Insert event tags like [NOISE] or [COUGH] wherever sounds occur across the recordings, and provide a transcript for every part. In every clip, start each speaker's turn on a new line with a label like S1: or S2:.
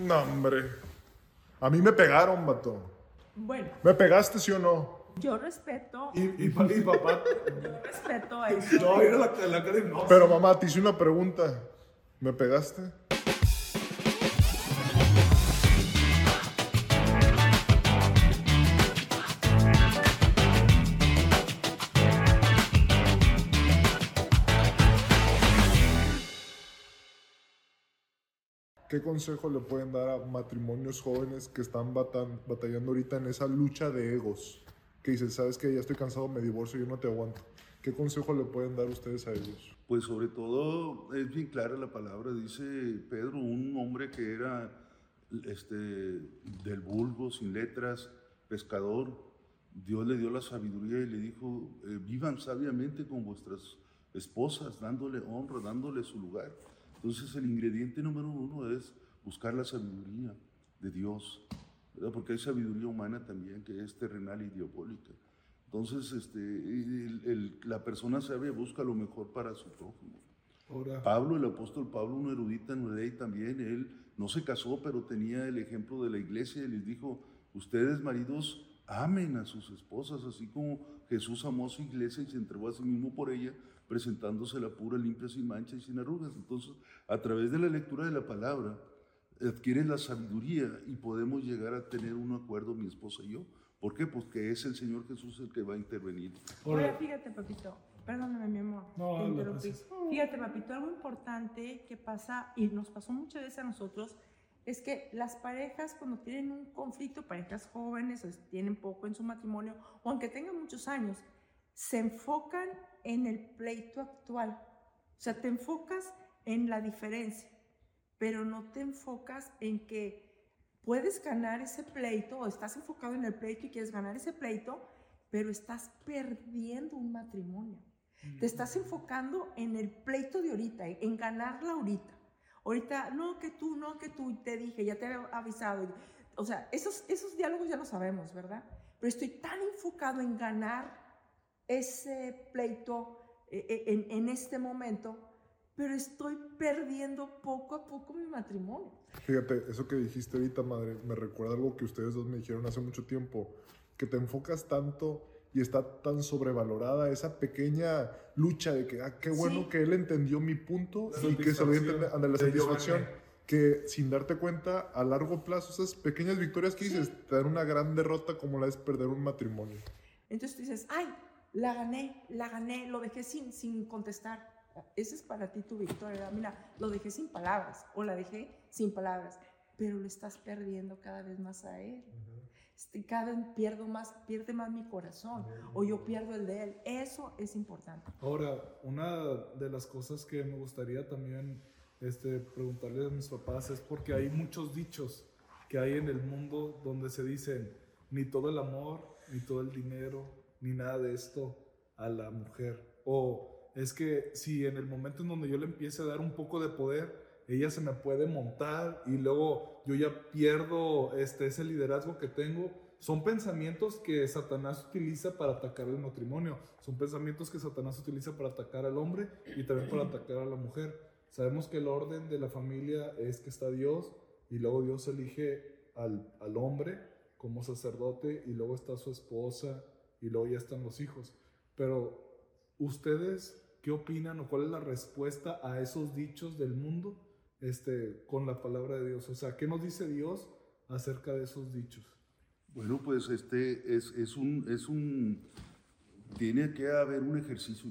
S1: No, hombre. A mí me pegaron, vato.
S2: Bueno,
S1: ¿Me pegaste, sí o no?
S2: yo respeto,
S3: Y, y, pa- y papá.
S2: yo respeto eso.
S3: No, mira la, la cara de no.
S1: Pero mamá, te hice una pregunta. ¿Me pegaste? ¿Qué consejo le pueden dar a matrimonios jóvenes que están batallando ahorita en esa lucha de egos? Que dicen, sabes que ya estoy cansado, me divorcio, yo no te aguanto. ¿Qué consejo le pueden dar ustedes a ellos?
S4: Pues sobre todo es bien clara la palabra, dice Pedro, un hombre que era este, del vulgo, sin letras, pescador, Dios le dio la sabiduría y le dijo, eh, vivan sabiamente con vuestras esposas, dándole honra, dándole su lugar. Entonces el ingrediente número uno es buscar la sabiduría de Dios, ¿verdad? porque hay sabiduría humana también que es terrenal y diabólica. Entonces, este, el- el- la persona sabia busca lo mejor para su prójimo.
S3: Ahora,
S4: Pablo, el apóstol Pablo, un erudito en la ley también, él no se casó, pero tenía el ejemplo de la iglesia y les dijo, ustedes maridos amen a sus esposas, así como Jesús amó a su iglesia y se entregó a sí mismo por ella, presentándosela pura, limpia, sin mancha y sin arrugas. Entonces, a través de la lectura de la palabra, adquieres la sabiduría y podemos llegar a tener un acuerdo mi esposa y yo. ¿Por qué? Porque es el Señor Jesús el que va a intervenir.
S2: Ahora, fíjate, papito, perdóname, mi amor.
S3: No,
S2: te
S3: no
S2: interrumpí. Fíjate, papito, algo importante que pasa, y nos pasó muchas veces a nosotros, es que las parejas, cuando tienen un conflicto, parejas jóvenes, o tienen poco en su matrimonio, o aunque tengan muchos años, se enfocan en el pleito actual. O sea, te enfocas en la diferencia, pero no te enfocas en que puedes ganar ese pleito o estás enfocado en el pleito y quieres ganar ese pleito, pero estás perdiendo un matrimonio. Te estás enfocando en el pleito de ahorita, en ganarla ahorita. Ahorita, no que tú, no que tú, te dije, ya te he avisado. O sea, esos, esos diálogos ya los sabemos, ¿verdad? Pero estoy tan enfocado en ganar ese pleito eh, eh, en, en este momento, pero estoy perdiendo poco a poco mi matrimonio.
S1: Fíjate, eso que dijiste ahorita, madre, me recuerda algo que ustedes dos me dijeron hace mucho tiempo, que te enfocas tanto y está tan sobrevalorada esa pequeña lucha de que, ah, qué bueno
S2: Sí.
S1: que él entendió mi punto
S3: La
S1: y que se lo a entender, anda, la satisfacción, que sin darte cuenta, a largo plazo, esas pequeñas victorias que
S2: Sí.
S1: dices, te dan una gran derrota como la es perder un matrimonio.
S2: Entonces tú dices, ay, la gané, la gané, lo dejé sin, sin contestar. Esa es para ti tu victoria. Mira, lo dejé sin palabras o la dejé sin palabras, pero lo estás perdiendo cada vez más a él. Este, Cada vez pierdo más, pierde más mi corazón o yo pierdo el de él. Eso es importante.
S3: ahora, una de las cosas que me gustaría también este, preguntarle a mis papás es porque hay muchos dichos que hay en el mundo donde se dicen ni todo el amor, ni todo el dinero, ni nada de esto a la mujer. O es que si en el momento en donde yo le empiece a dar un poco de poder, ella se me puede montar y luego yo ya pierdo este, ese liderazgo que tengo. Son pensamientos que Satanás utiliza para atacar el matrimonio. Son pensamientos que Satanás utiliza para atacar al hombre y también para atacar a la mujer. Sabemos que el orden de la familia es que está Dios y luego Dios elige al, al hombre como sacerdote y luego está su esposa y luego ya están los hijos. Pero ustedes, ¿qué opinan o cuál es la respuesta a esos dichos del mundo este, con la palabra de Dios? O sea, ¿qué nos dice Dios acerca de esos dichos?
S4: Bueno, pues este es, es un, es un, tiene que haber un ejercicio.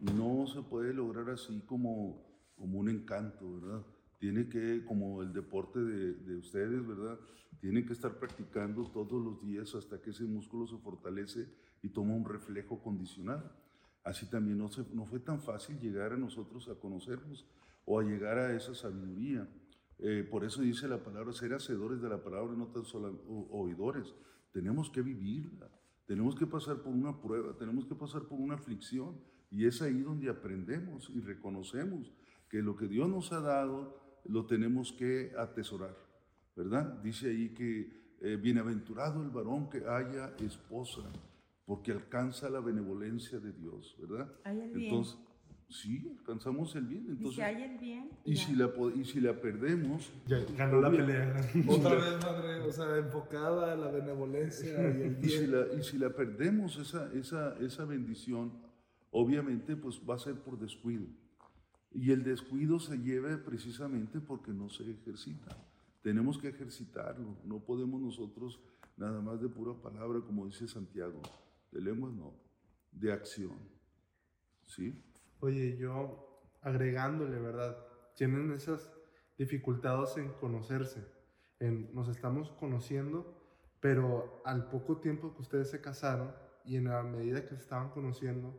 S4: No se puede lograr así como, como un encanto, ¿verdad? Tiene que, como el deporte de, de ustedes, ¿verdad? Tienen que estar practicando todos los días hasta que ese músculo se fortalece y toma un reflejo condicional. Así también no, se, no fue tan fácil llegar a nosotros a conocernos o a llegar a esa sabiduría. Eh, por eso dice la palabra, ser hacedores de la palabra no tan solo oidores. Tenemos que vivirla, tenemos que pasar por una prueba, tenemos que pasar por una aflicción. Y es ahí donde aprendemos y reconocemos que lo que Dios nos ha dado lo tenemos que atesorar, ¿verdad? Dice ahí que eh, bienaventurado el varón que haya esposa, porque alcanza la benevolencia de Dios, ¿verdad?
S2: Hay el bien.
S4: Entonces, sí, alcanzamos el bien.
S2: Y si
S4: Entonces,
S2: hay el bien,
S4: y
S2: ya.
S4: si la, y si la perdemos,
S5: Ya ganó la pelea.
S3: Otra vez, madre, o sea, enfocada a la benevolencia y el
S4: y si la, y si la perdemos esa, esa, esa bendición, obviamente pues va a ser por descuido. Y el descuido se lleva precisamente porque no se ejercita. Tenemos que ejercitarlo. No podemos nosotros nada más de pura palabra, como dice Santiago. De lenguas no, de acción. ¿Sí?
S5: Oye, yo agregándole, ¿verdad? Tienen esas dificultades en conocerse. En, nos estamos conociendo, pero al poco tiempo que ustedes se casaron y en la medida que se estaban conociendo,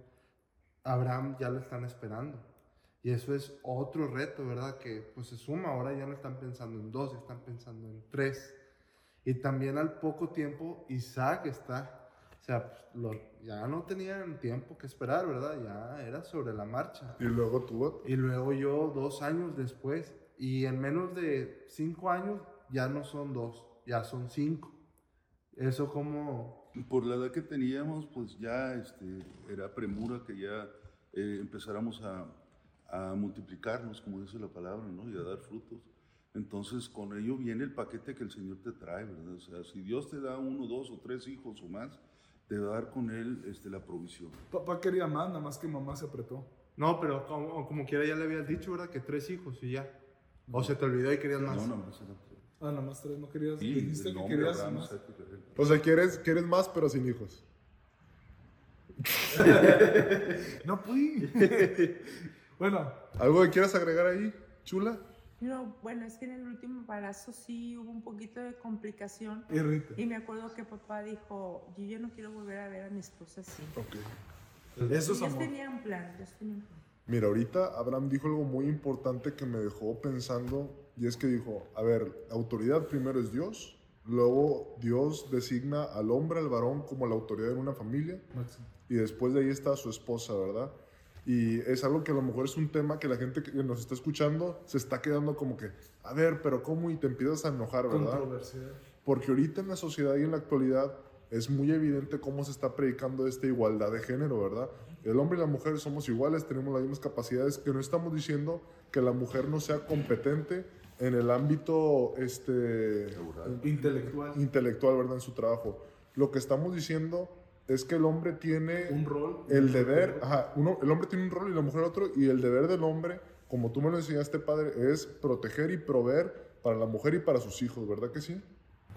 S5: Abraham ya lo están esperando. Y eso es otro reto, ¿verdad? Que pues se suma, ahora ya no están pensando en dos, están pensando en tres. Y también al poco tiempo Isaac está, o sea, pues, lo- ya no tenían tiempo que esperar, ¿verdad? Ya era sobre la marcha.
S1: Y luego tú,
S5: Y luego yo dos años después, y en menos de cinco años ya no son dos, ya son cinco. Eso como,
S4: Por la edad que teníamos, pues ya este, era premura que ya eh, empezáramos a, a multiplicarnos, como dice la palabra, ¿no? y a dar frutos. Entonces, con ello viene el paquete que el Señor te trae, ¿verdad? O sea, si Dios te da uno, dos o tres hijos o más, te va a dar con él este, la provisión.
S3: Papá quería más, nada más que mamá se apretó.
S5: no, pero como, como quiera ya le habías dicho, ¿verdad? Que tres hijos y ya. O se te olvidó y querías más.
S4: No, no, más era tres.
S3: Ah, nada más tres, no querías.
S4: Sí,
S3: dijiste
S4: el
S3: que
S4: nombre
S3: querías
S4: Abraham,
S3: más.
S1: O sea, quieres, quieres más, pero sin hijos. [LAUGHS]
S3: No fui. [LAUGHS] bueno,
S1: ¿Algo que quieras agregar ahí, chula?
S2: No, bueno, es que en el último embarazo sí hubo un poquito de complicación.
S3: irrita.
S2: Y me acuerdo que papá dijo, yo ya no quiero volver a ver a mi esposa así.
S1: Ok.
S3: Eso es
S2: Dios
S3: amor.
S2: tenía un plan, Dios tenía un plan.
S1: Mira, ahorita Abraham dijo algo muy importante que me dejó pensando y es que dijo, a ver, la autoridad primero es Dios, luego Dios designa al hombre, al varón como la autoridad en una familia
S3: Máximo.
S1: y después de ahí está su esposa, ¿verdad? Y es algo que a lo mejor es un tema que la gente que nos está escuchando se está quedando como que, a ver, pero ¿cómo? Y te empiezas a enojar, ¿verdad?
S3: Controversial.
S1: Porque ahorita en la sociedad y en la actualidad es muy evidente cómo se está predicando esta igualdad de género, ¿verdad? El hombre y la mujer somos iguales, tenemos las mismas capacidades, que no estamos diciendo que la mujer no sea competente en el ámbito este,
S3: Intelectual.
S1: intelectual, ¿verdad? En su trabajo. Lo que estamos diciendo es que el hombre tiene
S3: Un rol.
S1: el deber, ajá, uno, el hombre tiene un rol y la mujer otro, y el deber del hombre, como tú me lo enseñaste, padre, es proteger y proveer para la mujer y para sus hijos, ¿verdad que sí?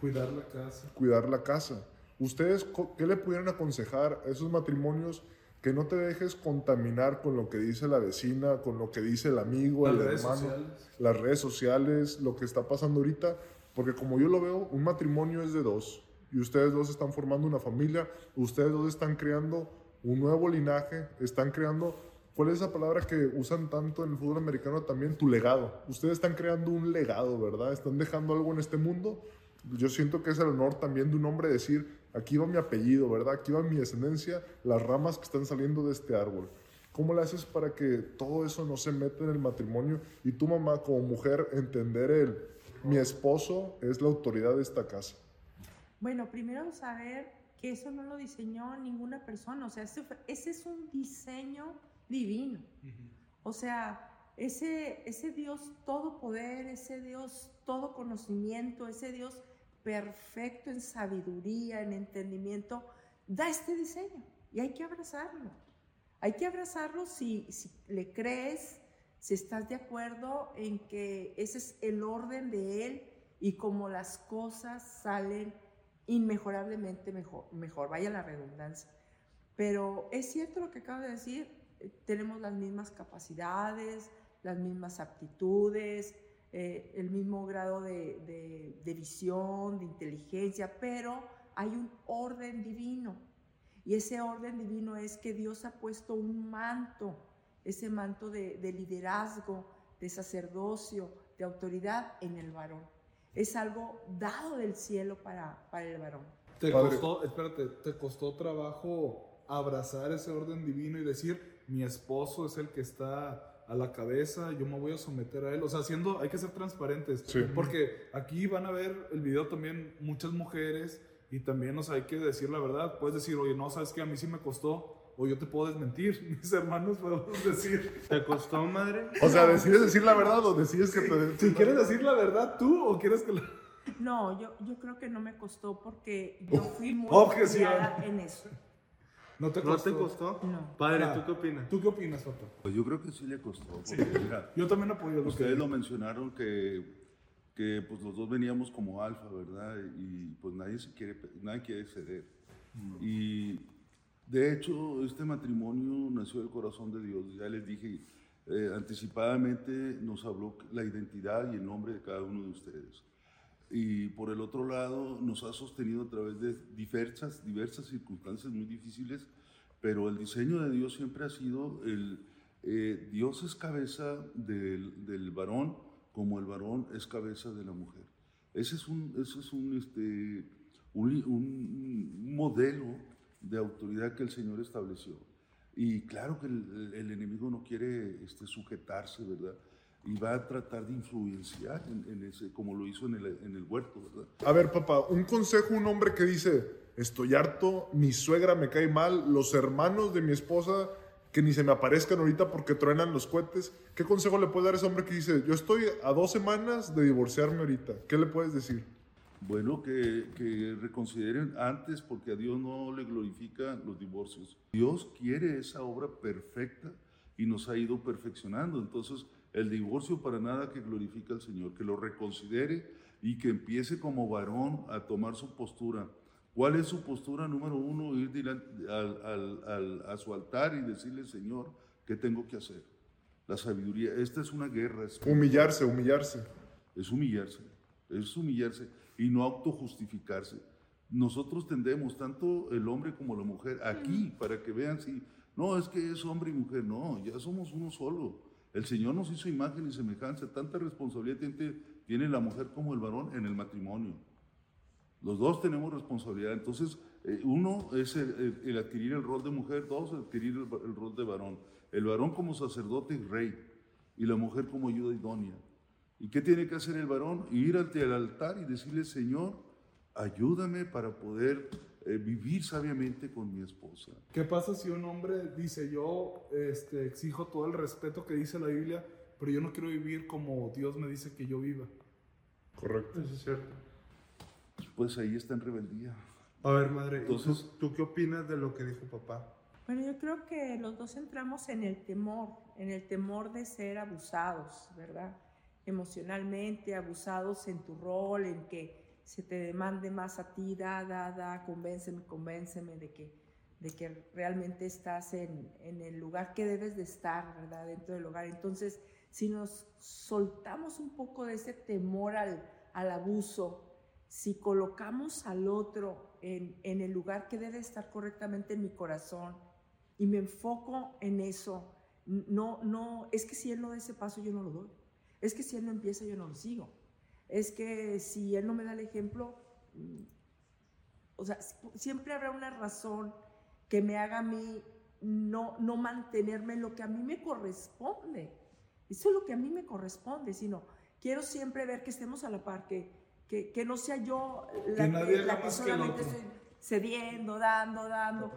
S3: Cuidar la casa.
S1: cuidar la casa. ¿Ustedes qué le pudieran aconsejar a esos matrimonios que no te dejes contaminar con lo que dice la vecina, con lo que dice el amigo,
S3: Las
S1: el
S3: redes
S1: hermano,
S3: sociales.
S1: las redes sociales, lo que está pasando ahorita? Porque como yo lo veo, un matrimonio es de dos y ustedes dos están formando una familia, ustedes dos están creando un nuevo linaje, están creando, ¿cuál es esa palabra que usan tanto en el fútbol americano también? Tu legado. Ustedes están creando un legado, ¿verdad? Están dejando algo en este mundo. Yo siento que es el honor también de un hombre decir, aquí va mi apellido, ¿verdad? Aquí va mi descendencia, las ramas que están saliendo de este árbol. ¿Cómo le haces para que todo eso no se meta en el matrimonio y tu mamá como mujer entender el, mi esposo es la autoridad de esta casa?
S2: Bueno, primero saber que eso no lo diseñó ninguna persona, o sea, ese, fue- ese es un diseño divino. O sea, ese, ese Dios todo poder, ese Dios todo conocimiento, ese Dios perfecto en sabiduría, en entendimiento, da este diseño y hay que abrazarlo. Hay que abrazarlo si, si le crees, si estás de acuerdo en que ese es el orden de Él y como las cosas salen inmejorablemente mejor, mejor, vaya la redundancia. Pero es cierto lo que acabo de decir, eh, tenemos las mismas capacidades, las mismas aptitudes, eh, el mismo grado de, de- visión, de inteligencia, pero hay un orden divino. Y ese orden divino es que Dios ha puesto un manto, ese manto de liderazgo, de sacerdocio, de autoridad en el varón. Es algo dado del cielo para, para el varón.
S3: Te
S1: Padre.
S3: costó, espérate, te costó trabajo abrazar ese orden divino y decir, mi esposo es el que está a la cabeza, yo me voy a someter a él. O sea, haciendo, hay que ser transparentes.
S1: Sí.
S3: Porque aquí van a ver el video también muchas mujeres y también, o sea, hay que decir la verdad. Puedes decir, oye, no, sabes que a mí sí me costó o yo te puedo desmentir. [LAUGHS] Mis hermanos podemos decir.
S5: ¿Te costó, madre?
S1: O sea, ¿decides decir la verdad o decides que te...
S3: Si quieres decir la verdad tú o quieres que la...
S2: No, yo, yo creo que no me costó porque yo fui muy
S3: Objeción.
S2: criada en eso.
S3: No te
S5: ¿No
S3: costó.
S5: te costó?
S2: No.
S5: Padre,
S3: Ah.
S5: ¿tú qué opinas?
S3: ¿Tú qué opinas, papá?
S4: Pues yo creo que sí le costó. Porque, mira,
S3: Yo también apoyo lo
S4: ustedes
S3: que...
S4: lo mencionaron que, que pues los dos veníamos como alfa, ¿verdad? Y pues nadie, se quiere, nadie quiere ceder. Y de hecho, este matrimonio nació del corazón de Dios. Ya les dije, eh, anticipadamente nos habló la identidad y el nombre de cada uno de ustedes. Y por el otro lado, nos ha sostenido a través de diversas, diversas circunstancias muy difíciles, pero el diseño de Dios siempre ha sido el, eh, Dios es cabeza del, del varón como el varón es cabeza de la mujer. Ese es un, ese es un, este, un, un modelo de autoridad que el Señor estableció. Y claro que el, enemigo no quiere este, sujetarse, ¿verdad? Y va a tratar de influenciar en, en ese, como lo hizo en el, en el huerto, ¿verdad?
S1: A ver, papá, un consejo, un hombre que dice, estoy harto, mi suegra me cae mal, los hermanos de mi esposa que ni se me aparezcan ahorita porque truenan los cohetes. ¿Qué consejo le puede dar a ese hombre que dice, yo estoy a dos semanas de divorciarme ahorita? ¿Qué le puedes decir?
S4: Bueno, que, que reconsideren antes porque a Dios no le glorifica los divorcios. Dios quiere esa obra perfecta y nos ha ido perfeccionando. Entonces, el divorcio para nada que glorifica al Señor, que lo reconsidere y que empiece como varón a tomar su postura. ¿Cuál es su postura? Número uno, ir al- al- al- a su altar y decirle, Señor, ¿qué tengo que hacer? La sabiduría, esta es una guerra, es
S1: Humillarse, humillarse.
S4: es humillarse, es humillarse y no autojustificarse. Nosotros tendemos, tanto el hombre como la mujer, aquí, para que vean si, no, es que es hombre y mujer, no, ya somos uno solo. El Señor nos hizo imagen y semejanza, tanta responsabilidad tiene, tiene la mujer como el varón en el matrimonio. Los dos tenemos responsabilidad, entonces eh, uno es el, el- el adquirir el rol de mujer, dos, adquirir el, el rol de varón. El varón como sacerdote y rey, y la mujer como ayuda idónea. ¿Y qué tiene que hacer el varón? Ir ante el altar y decirle, Señor, ayúdame para poder eh, vivir sabiamente con mi esposa.
S3: ¿Qué pasa si un hombre dice, yo este, exijo todo el respeto que dice la Biblia, pero yo no quiero vivir como Dios me dice que yo viva?
S1: Correcto.
S5: Eso es cierto.
S4: Pues ahí está en rebeldía.
S5: A ver, madre, ¿y
S4: Entonces-
S5: ¿tú, tú qué opinas de lo que dijo papá?
S2: Bueno, yo creo que los dos entramos en el temor, en el temor de ser abusados, ¿verdad? Emocionalmente, abusados en tu rol, en que se te demande más a ti, da, da, da, convénceme, convénceme de que, de que realmente estás en, en el lugar que debes de estar, ¿verdad? Dentro del hogar. Entonces, si nos soltamos un poco de ese temor al, al abuso, si colocamos al otro en, en el lugar que debe estar correctamente en mi corazón y me enfoco en eso, no, no, es que si él no da ese paso, yo no lo doy. Es que si él no empieza, yo no lo sigo. Es que si él no me da el ejemplo, mm, o sea, si- siempre habrá una razón que me haga a mí no, no mantenerme en lo que a mí me corresponde. Eso es lo que a mí me corresponde, sino quiero siempre ver que estemos a la par, que, que, que no sea yo la
S3: Que
S2: la que solamente estoy cediendo, dando, dando.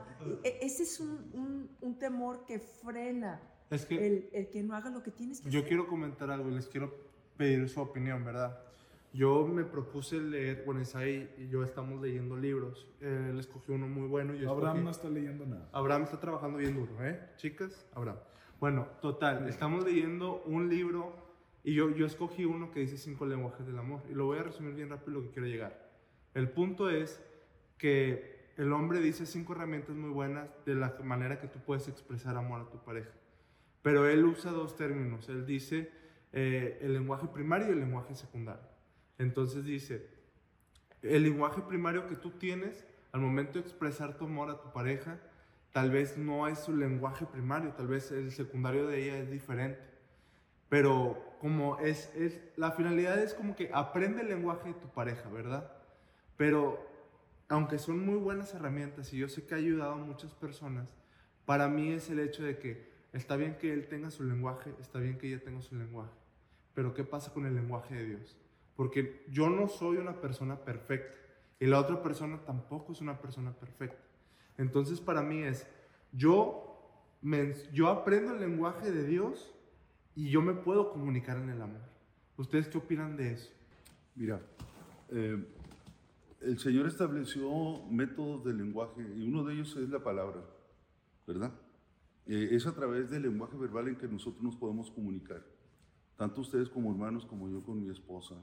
S2: E- Ese es un, un- un temor que frena
S5: Es que
S2: el, el que no haga lo que tienes que
S5: yo
S2: hacer.
S5: quiero comentar algo y les quiero pedir su opinión, ¿verdad? Yo me propuse leer, bueno, Isaí y yo estamos leyendo libros. Eh, él escogió uno muy bueno. y Yo
S3: Abraham
S5: escogí-
S3: no está leyendo nada.
S5: Abraham está trabajando bien duro, ¿eh? Chicas, Abraham. Bueno, total, estamos leyendo un libro y yo, yo escogí uno que dice cinco lenguajes del amor y lo voy a resumir bien rápido lo que quiero llegar. El punto es que el hombre dice cinco herramientas muy buenas de la manera que tú puedes expresar amor a tu pareja. Pero él usa dos términos. Él dice eh, el lenguaje primario y el lenguaje secundario. Entonces dice, el lenguaje primario que tú tienes al momento de expresar tu amor a tu pareja, tal vez no es su lenguaje primario, tal vez el secundario de ella es diferente. Pero como es, es, la finalidad es como que aprende el lenguaje de tu pareja, ¿verdad? Pero aunque son muy buenas herramientas y yo sé que ha ayudado a muchas personas, para mí es el hecho de que está bien que él tenga su lenguaje, está bien que ella tenga su lenguaje, pero ¿qué pasa con el lenguaje de Dios? Porque yo no soy una persona perfecta y la otra persona tampoco es una persona perfecta. Entonces para mí es, Yo, me, yo aprendo el lenguaje de Dios y yo me puedo comunicar en el amor. ¿Ustedes qué opinan de eso?
S4: Mira, eh, el Señor estableció métodos de lenguaje y uno de ellos es la palabra, ¿verdad? Eh, es a través del lenguaje verbal en que nosotros nos podemos comunicar, tanto ustedes como hermanos como yo con mi esposa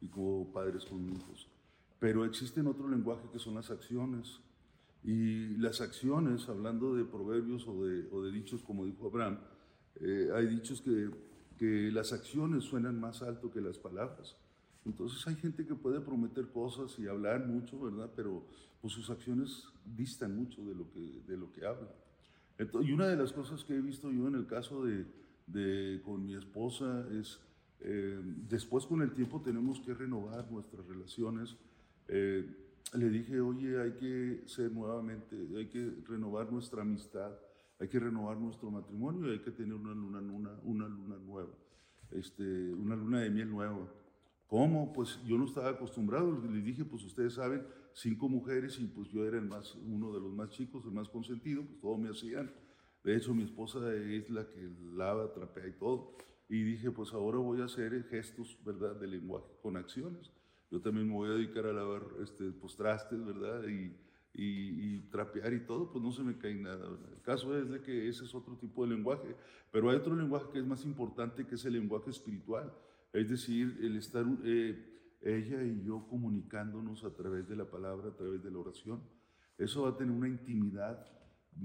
S4: y como padres con hijos. Pero existen otro lenguaje que son las acciones. Y las acciones, hablando de proverbios o de, dichos como dijo Abraham, eh, hay dichos que, que las acciones suenan más alto que las palabras. Entonces hay gente que puede prometer cosas y hablar mucho, ¿verdad? Pero pues, sus acciones distan mucho de lo que, de lo que hablan. y una de las cosas que he visto yo en el caso de, de con mi esposa es, eh, después con el tiempo tenemos que renovar nuestras relaciones. Eh, le dije, oye, hay que ser nuevamente, hay que renovar nuestra amistad, hay que renovar nuestro matrimonio hay que tener una luna, una, una luna nueva, este, una luna de miel nueva. ¿Cómo? Pues yo no estaba acostumbrado. Le dije, pues ustedes saben, cinco mujeres y pues yo era el más, uno de los más chicos, el más consentido, pues todo me hacían. De hecho, mi esposa es la que lava, trapea y todo. Y dije, pues ahora voy a hacer gestos, ¿verdad?, de lenguaje con acciones. Yo también me voy a dedicar a lavar este, pues, trastes, ¿verdad? Y, y, trapear y todo, pues no se me cae nada. El caso es de que ese es otro tipo de lenguaje. Pero hay otro lenguaje que es más importante, que es el lenguaje espiritual es decir, el estar eh, ella y yo comunicándonos a través de la palabra, a través de la oración, eso va a tener una intimidad,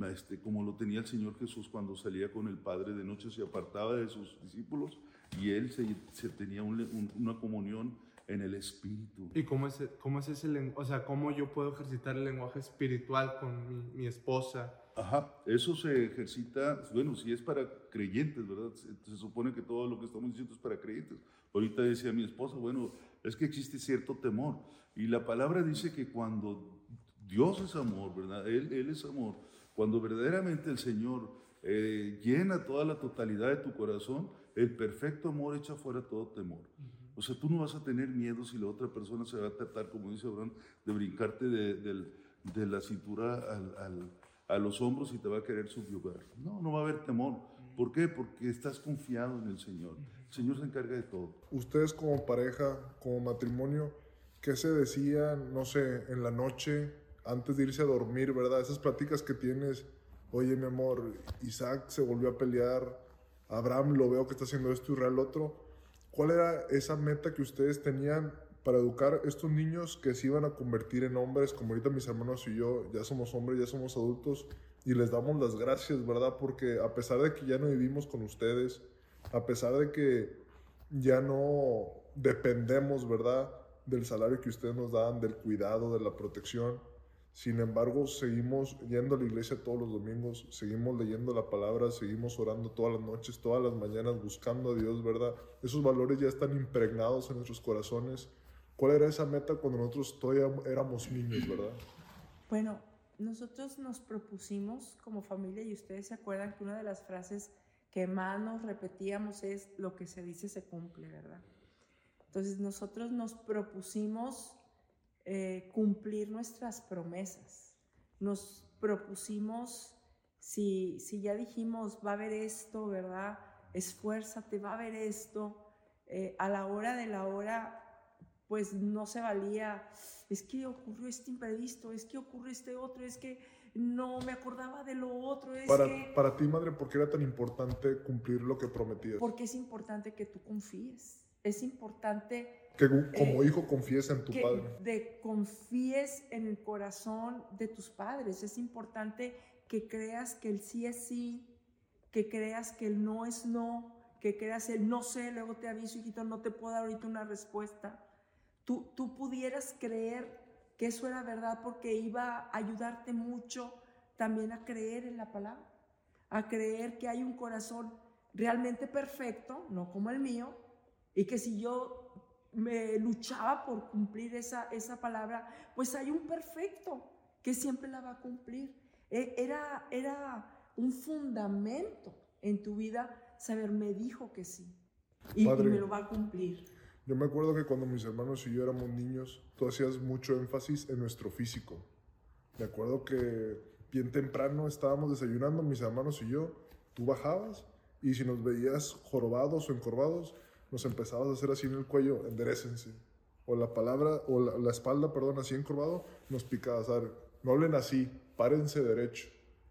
S4: este, como lo tenía el Señor Jesús cuando salía con el Padre de noche, se apartaba de sus discípulos y él se, tenía una comunión en el espíritu.
S5: ¿Y cómo es, cómo es ese lenguaje? O sea, ¿cómo yo puedo ejercitar el lenguaje espiritual con mi, mi esposa?
S4: Ajá, eso se ejercita, bueno, si es para creyentes, ¿verdad? Se, supone que todo lo que estamos diciendo es para creyentes. Ahorita decía mi esposa, bueno, es que existe cierto temor. Y la palabra dice que cuando Dios es amor, ¿verdad? Él, él es amor. Cuando verdaderamente el Señor eh, llena toda la totalidad de tu corazón, el perfecto amor echa fuera todo temor. O sea, tú no vas a tener miedo si la otra persona se va a tratar, como dice Abraham, de brincarte de, de la cintura al, al a los hombros y te va a querer subyugar. No, no va a haber temor. ¿Por qué? Porque estás confiado en el Señor. Señor se encarga de todo.
S1: Ustedes como pareja, como matrimonio, ¿qué se decían, no sé, en la noche, antes de irse a dormir, verdad? Esas pláticas que tienes, oye mi amor, Isaac se volvió a pelear, Abraham lo veo que está haciendo esto y Israel otro. ¿Cuál era esa meta que ustedes tenían para educar estos niños que se iban a convertir en hombres, como ahorita mis hermanos y yo ya somos hombres, ya somos adultos, y les damos las gracias, ¿verdad? Porque a pesar de que ya no vivimos con ustedes, a pesar de que ya no dependemos, ¿verdad? Del salario que ustedes nos dan, del cuidado, de la protección. Sin embargo, seguimos yendo a la iglesia todos los domingos, seguimos leyendo la palabra, seguimos orando todas las noches, todas las mañanas, buscando a Dios, ¿verdad? Esos valores ya están impregnados en nuestros corazones ¿Cuál era esa meta cuando nosotros todavía éramos niños, verdad?
S2: Bueno, nosotros nos propusimos como familia y ustedes se acuerdan que una de las frases que más nos repetíamos es lo que se dice se cumple, ¿verdad? Entonces nosotros nos propusimos eh, cumplir nuestras promesas. Nos propusimos, si, si ya dijimos, va a haber esto, ¿verdad? Esfuérzate, va a haber esto. Eh, a la hora de la hora pues no se valía, es que ocurrió este imprevisto, es que ocurrió este otro, es que no me acordaba de lo otro. Es
S1: para,
S2: que,
S1: para ti, madre, ¿por qué era tan importante cumplir lo que prometías?
S2: Porque es importante que tú confíes, es importante...
S1: Que como eh, hijo confíes en tu padre.
S2: De confíes en el corazón de tus padres, es importante que creas que el sí es sí, que creas que el no es no, que creas el no sé, luego te aviso, hijito, no te puedo dar ahorita una respuesta tú, tú pudieras creer que eso era verdad porque iba a ayudarte mucho también a creer en la palabra, a creer que hay un corazón realmente perfecto, no como el mío, y que si yo me luchaba por cumplir esa, esa palabra, pues hay un perfecto que siempre la va a cumplir. E, era, era un fundamento en tu vida saber, me dijo que sí, y, y me lo va a cumplir.
S1: Yo me acuerdo que cuando mis hermanos y yo éramos niños, tú hacías mucho énfasis en nuestro físico. Me acuerdo que bien temprano estábamos desayunando, mis hermanos y yo, tú bajabas y si nos veías jorobados o encorvados, nos empezabas a hacer así en el cuello, enderecense. O la palabra, o la, espalda, perdón, así encorvado, nos picabas. A ver, no hablen así, párense derecho.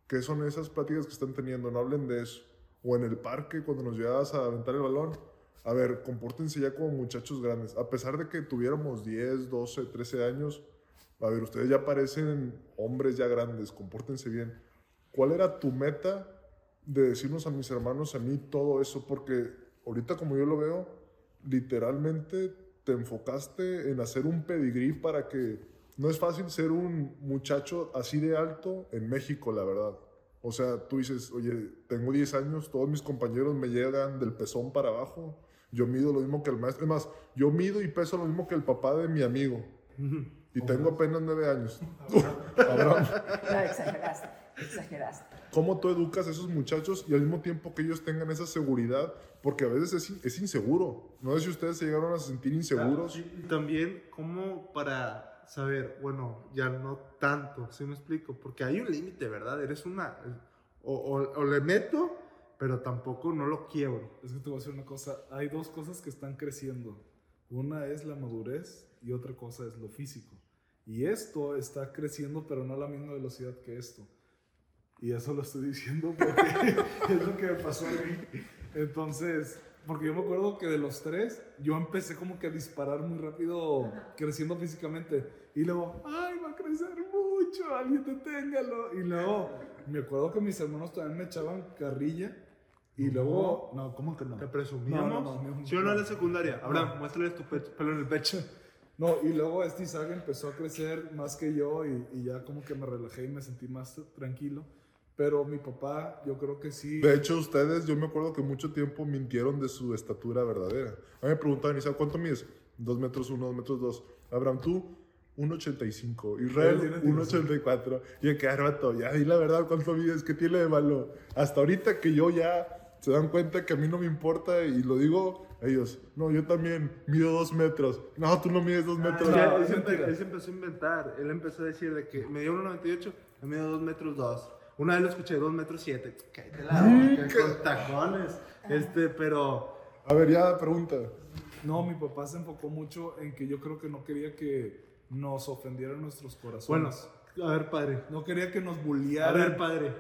S1: ¿Qué son esas pláticas que están teniendo? No hablen de eso. O en el parque, cuando nos llevabas a aventar el balón, a ver, compórtense ya como muchachos grandes. A pesar de que tuviéramos 10, 12, 13 años, a ver, ustedes ya parecen hombres ya grandes, compórtense bien. ¿Cuál era tu meta de decirnos a mis hermanos, a mí, todo eso? Porque ahorita como yo lo veo, literalmente te enfocaste en hacer un pedigrí para que... No es fácil ser un muchacho así de alto en México, la verdad. O sea, tú dices, oye, tengo 10 años, todos mis compañeros me llegan del pezón para abajo. Yo mido lo mismo que el maestro. Es más, yo mido y peso lo mismo que el papá de mi amigo. Y tengo apenas 9 años. Abraham.
S2: No, exageraste, exageraste.
S1: ¿Cómo tú educas a esos muchachos y al mismo tiempo que ellos tengan esa seguridad? Porque a veces es, es inseguro. No sé si ustedes se llegaron a sentir inseguros.
S5: Y y también, como para saber, bueno, ya no tanto, ¿sí me explico? Porque hay un límite, ¿verdad? Eres una. O, o- o le meto, pero tampoco no lo quiebro.
S3: Es que te voy a decir una cosa, hay dos cosas que están creciendo. Una es la madurez y otra cosa es lo físico. Y esto está creciendo, pero no a la misma velocidad que esto. Y eso lo estoy diciendo porque [LAUGHS] es lo que me pasó a mí. Entonces, porque yo me acuerdo que de los tres, yo empecé como que a disparar muy rápido, creciendo físicamente. Y luego, ay, va a crecer mucho, alguien deténgalo. Y luego, me acuerdo que mis hermanos también me echaban carrilla. Y luego, no, ¿cómo que no?
S5: ¿Te presumíamos?
S3: No, no, no, no,
S5: ¿Sí o no en la secundaria? Abraham, muéstrale tu pe- pelo en el pecho.
S3: No, y luego este Isaac empezó a crecer más que yo y, y ya como que me relajé y me sentí más tranquilo. Pero mi papá, yo creo que sí.
S1: De hecho, ustedes, yo me acuerdo que mucho tiempo mintieron de su estatura verdadera. A mí me preguntaban, Isaac, ¿cuánto mides? Dos metros uno, dos metros dos. Abraham, tú, 1,85.
S3: Él
S1: Israel,
S3: tiene
S1: 1,84. Y qué rato, ya di la verdad, ¿cuánto mides? ¿Qué tiene de malo? Hasta ahorita que yo ya se dan cuenta que a mí no me importa y lo digo, ellos, no, yo también mido dos metros. No, tú no mides dos metros.
S3: no,
S5: Ya, él, se,
S3: mentira.
S5: él se empezó a inventar. Él empezó a decir de que me dio 1,98, me dio 2 metros 2. Una vez lo escuché, 2 metros 7. Cállate la boca, con tacones. Este, pero.
S1: A ver, ya, pregunta.
S3: No, mi papá se enfocó mucho en que yo creo que no quería que nos ofendieran nuestros corazones.
S5: Bueno, a ver, padre.
S3: no quería que nos
S5: A
S3: bulliaran.
S5: ver, padre.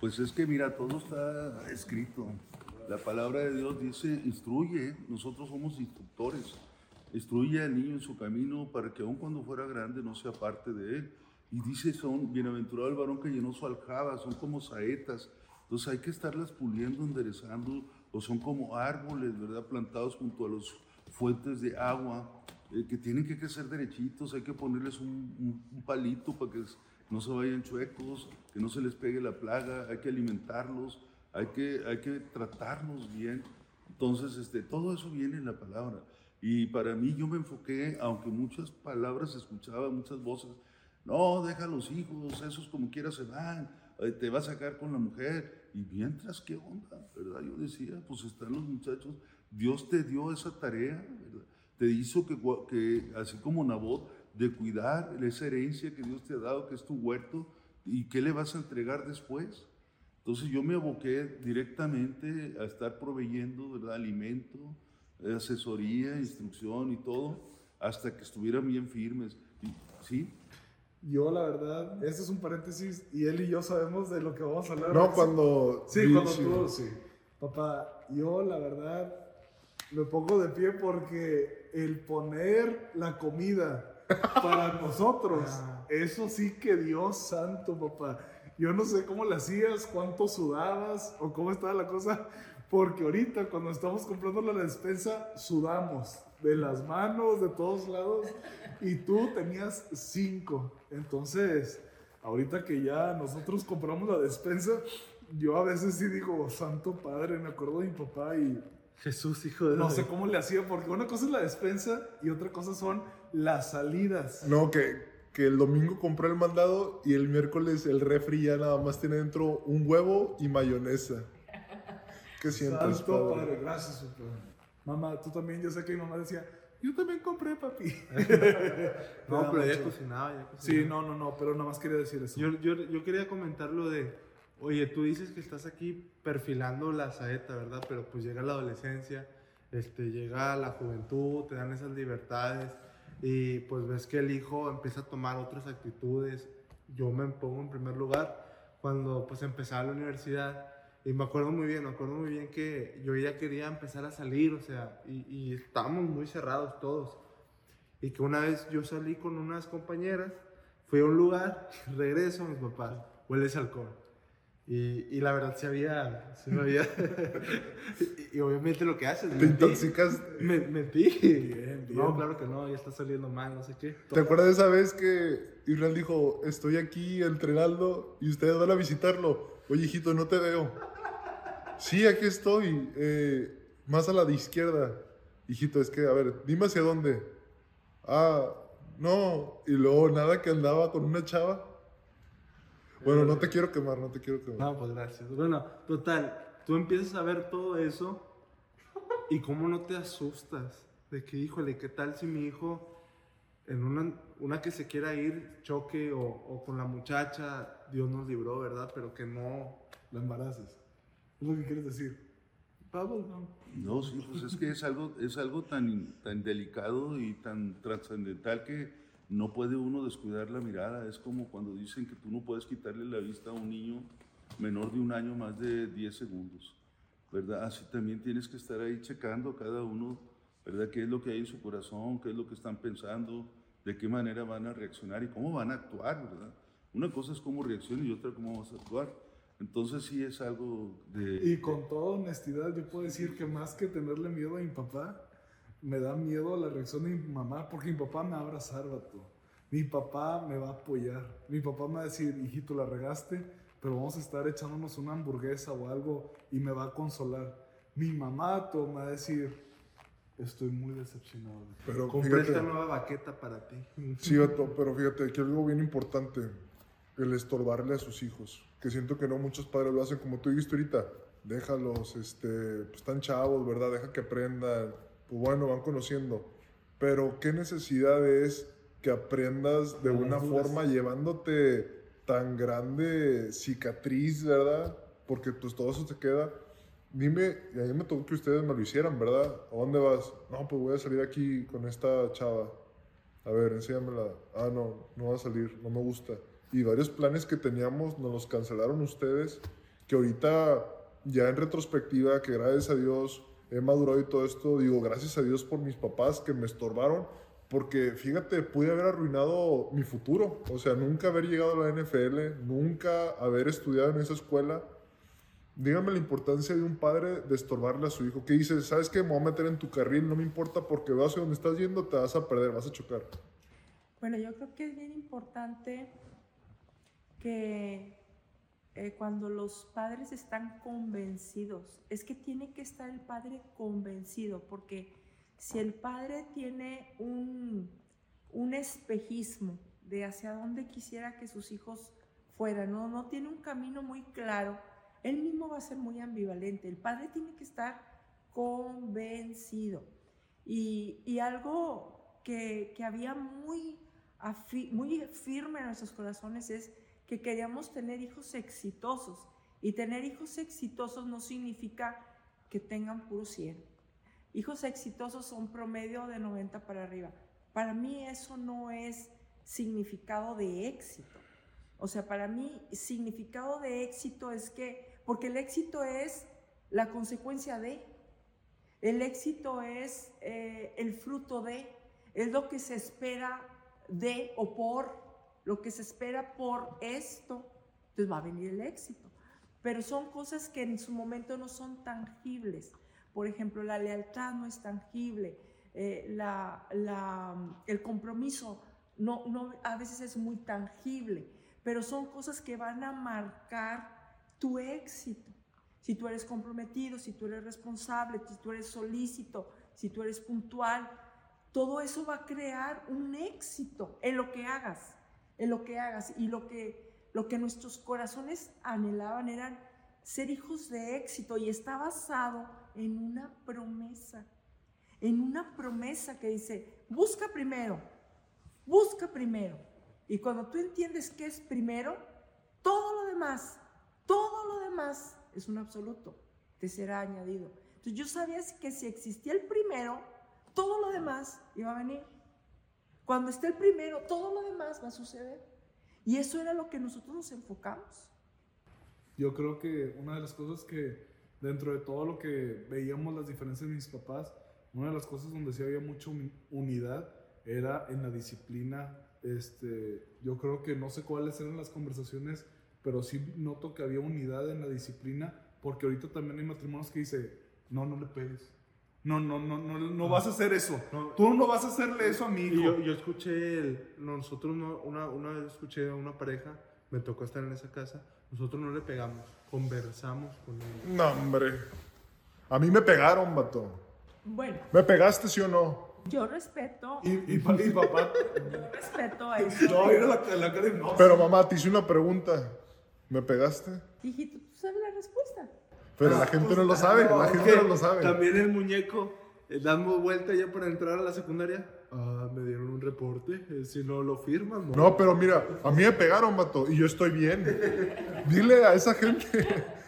S4: Pues es que mira, todo está escrito. La palabra de Dios dice, instruye, nosotros somos instructores. Instruye al niño en su camino para que aun cuando fuera grande no sea parte de él. Y dice, son bienaventurado el varón que llenó su aljaba, son como saetas. Entonces hay que estarlas puliendo, enderezando, o son como árboles, ¿verdad? Plantados junto a las fuentes de agua, eh, que tienen que crecer derechitos, hay que ponerles un- un palito para que no se vayan chuecos, que no se les pegue la plaga, hay que alimentarlos, hay que, hay que tratarlos bien. Entonces, este, todo eso viene en la palabra. Y para mí yo me enfoqué, aunque muchas palabras escuchaba, muchas voces, no, deja a los hijos, esos como quiera se van, eh, te va a sacar con la mujer. Y mientras, ¿qué onda? ¿Verdad? Yo decía, pues están los muchachos, Dios te dio esa tarea. Te hizo que, que, así como Nabot, de cuidar esa herencia que Dios te ha dado, que es tu huerto, y qué le vas a entregar después. Entonces yo me aboqué directamente a estar proveyendo ¿verdad? alimento, eh, asesoría, instrucción y todo, hasta que estuvieran bien firmes. ¿Sí?
S3: Yo, la verdad, este es un paréntesis y él y yo sabemos de lo que vamos a hablar.
S1: No, cuando...
S3: Sí,
S1: vi-
S3: cuando
S1: sí.
S3: tú, sí. Papá, yo la verdad me pongo de pie porque el poner la comida para nosotros, eso sí que Dios santo, papá. Yo no sé cómo le hacías, cuánto sudabas o cómo estaba la cosa, porque ahorita cuando estamos comprando la despensa, sudamos de las manos, de todos lados, y tú tenías cinco. Entonces, ahorita que ya nosotros compramos la despensa, yo a veces sí digo, Santo Padre, me acuerdo de mi papá y
S5: Jesús, hijo de
S3: no sé cómo le hacía, porque una cosa es la despensa y otra cosa son las salidas.
S1: No, que, que el domingo compré el mandado y el miércoles el refri ya nada más tiene dentro un huevo y mayonesa. [LAUGHS] ¿Qué sientes,
S3: Santo
S1: padre?
S3: Padre, gracias. Mamá, tú también, yo sé que mi mamá decía, yo también compré, papi. [LAUGHS] [LAUGHS]
S5: No, pero
S3: mucho.
S5: cocinaba, ella cocinaba.
S3: Sí, no, no, no, pero nada más quería decir eso.
S5: Yo, yo, yo quería comentar lo de, oye, tú dices que estás aquí perfilando la saeta, ¿verdad? Pero pues llega la adolescencia, este, llega la juventud, te dan esas libertades y pues ves que el hijo empieza a tomar otras actitudes. Yo me pongo en primer lugar cuando pues empezaba la universidad y me acuerdo muy bien, me acuerdo muy bien que yo ya quería empezar a salir, o sea, y, y estábamos muy cerrados todos. Y que una vez yo salí con unas compañeras, fui a un lugar, [LAUGHS] regreso a mis papás, huele ese alcohol. Y, y la verdad sí había, sí me había, [LAUGHS] y, y obviamente lo que haces,
S1: Te
S5: mentí.
S1: intoxicas.
S5: Me, mentí.
S3: Bien, bien.
S5: No, claro que no, ya está saliendo mal, no sé qué.
S1: ¿Te acuerdas de esa vez que Israel dijo, estoy aquí entrenando y ustedes van a visitarlo? Oye, hijito, no te veo. Sí, aquí estoy, eh, más a la de izquierda. Hijito, es que, a ver, dime hacia dónde. Ah, no. Y luego nada que andaba con una chava. Bueno, no te quiero quemar, no te quiero quemar.
S5: No, pues gracias. Bueno, total, tú empiezas a ver todo eso y cómo no te asustas de que, híjole, ¿qué tal si mi hijo en una, una que se quiera ir choque o, o con la muchacha, Dios nos libró, ¿verdad? Pero que no...
S3: La embaraces. Es lo que quieres decir.
S5: Vamos, no.
S4: No, sí, pues es que es algo, es algo tan, tan delicado y tan trascendental que no puede uno descuidar la mirada. Es como cuando dicen que tú no puedes quitarle la vista a un niño menor de un año más de 10 segundos, ¿verdad? Así también tienes que estar ahí checando cada uno, ¿verdad? ¿Qué es lo que hay en su corazón? ¿Qué es lo que están pensando? ¿De qué manera van a reaccionar y cómo van a actuar, ¿verdad? Una cosa es cómo reaccionan y otra cómo vas a actuar. Entonces sí es algo de...
S3: Y con toda honestidad, yo puedo decir que más que tenerle miedo a mi papá, me da miedo la reacción de mi mamá, porque mi papá me va a abrazar, vato. Mi papá me va a apoyar. Mi papá me va a decir, hijito, la regaste, pero vamos a estar echándonos una hamburguesa o algo y me va a consolar. Mi mamá vato, me va a decir, estoy muy decepcionado. de ti".
S1: Pero
S5: Compré esta nueva baqueta para ti.
S1: sí, Beto, pero fíjate que algo bien importante, el estorbarle a sus hijos. Que siento que no muchos padres lo hacen como tú dijiste ahorita. Déjalos, este, pues están chavos, ¿verdad? Deja que aprendan. Pues bueno, van conociendo. Pero qué necesidad es que aprendas de una forma llevándote tan grande cicatriz, ¿verdad? Porque pues todo eso te queda. Dime, y a mí me tocó que ustedes me lo hicieran, ¿verdad? ¿A dónde vas? No, pues voy a salir aquí con esta chava. A ver, enséñamela. Ah, no, no va a salir, no me gusta. Y varios planes que teníamos nos los cancelaron ustedes, que ahorita ya en retrospectiva, que gracias a Dios he madurado y todo esto, digo, gracias a Dios por mis papás que me estorbaron, porque fíjate, pude haber arruinado mi futuro, o sea, nunca haber llegado a la NFL, nunca haber estudiado en esa escuela. Dígame la importancia de un padre de estorbarle a su hijo, que dice, ¿sabes qué? Me voy a meter en tu carril, no me importa porque veo hacia donde estás yendo, te vas a perder, vas a chocar.
S2: Bueno, yo creo que es bien importante que eh, cuando los padres están convencidos, es que tiene que estar el padre convencido, porque si el padre tiene un, un espejismo de hacia dónde quisiera que sus hijos fueran, ¿no? no tiene un camino muy claro, él mismo va a ser muy ambivalente. El padre tiene que estar convencido. Y, y algo que, que había muy, muy firme en nuestros corazones es que queríamos tener hijos exitosos. Y tener hijos exitosos no significa que tengan puro 100. Hijos exitosos son promedio de 90 para arriba. Para mí eso no es significado de éxito. O sea, para mí significado de éxito es que, porque el éxito es la consecuencia de, el éxito es eh, el fruto de, es lo que se espera de o por, lo que se espera por esto, entonces va a venir el éxito. Pero son cosas que en su momento no son tangibles. Por ejemplo, la lealtad no es tangible, eh, la- la- el compromiso no, no, a veces es muy tangible, pero son cosas que van a marcar tu éxito. Si tú eres comprometido, si tú eres responsable, si tú eres solícito, si tú eres puntual, todo eso va a crear un éxito en lo que hagas, en lo que hagas. Y lo que, lo que nuestros corazones anhelaban eran ser hijos de éxito y está basado en una promesa. en una promesa que dice, busca primero, busca primero. Y cuando tú entiendes qué es primero, todo lo demás, todo lo demás es un absoluto, te será añadido. Entonces yo sabía que si existía el primero, todo lo demás iba a venir. Cuando esté el primero, todo lo demás va a suceder. Y eso era lo que nosotros nos enfocamos.
S3: Yo creo que una de las cosas que dentro de todo lo que veíamos las diferencias de mis papás, una de las cosas donde sí había mucha unidad era en la disciplina. Este, yo creo que no sé cuáles eran las conversaciones, pero sí noto que había unidad en la disciplina, porque ahorita también hay matrimonios que dice, no, no le pegues. No, no, no, no, no vas a hacer eso. Tú no vas a hacerle eso a mi hijo.
S5: Yo, yo, escuché, el, nosotros no, una, una vez escuché a una pareja, me tocó estar en esa casa, nosotros no le pegamos, conversamos con él.
S1: No, hombre. A mí me pegaron, vato.
S2: Bueno.
S1: ¿Me pegaste, sí o no?
S2: Yo respeto.
S3: Y, y, y papá.
S2: Yo respeto a eso.
S3: No, [LAUGHS] era la, la cara de no.
S1: Pero mamá, te hice una pregunta. ¿Me pegaste?
S2: Hijito, tú sabes la respuesta.
S1: Pero la gente no lo sabe, la gente no lo sabe.
S5: También el muñeco, eh, dando vuelta ya para entrar a la secundaria. Ah, me dieron un reporte, eh, si no lo firman, ¿no?
S1: No, pero mira, a mí me pegaron, vato, y yo estoy bien. [LAUGHS] Dile a esa gente.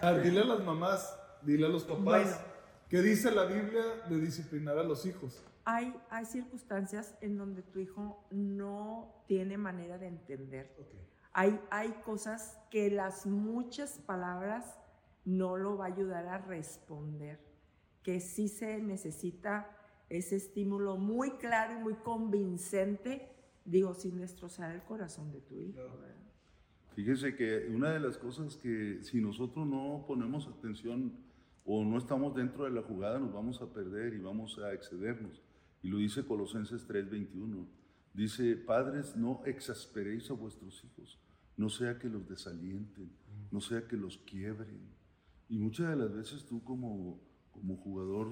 S3: Ah, dile a las mamás, dile a los papás.
S2: Bueno.
S3: ¿Qué dice la Biblia de disciplinar a los hijos?
S2: Hay, hay circunstancias en donde tu hijo no tiene manera de entender. Hay, hay cosas que las muchas palabras no lo va a ayudar a responder, que sí se necesita ese estímulo muy claro y muy convincente, digo, sin destrozar el corazón de tu hijo.
S4: Fíjese que una de las cosas que si nosotros no ponemos atención o no estamos dentro de la jugada, nos vamos a perder y vamos a excedernos. Y lo dice Colosenses 3:21. Dice, padres, no exasperéis a vuestros hijos, no sea que los desalienten, no sea que los quiebren. Y muchas de las veces tú como, como jugador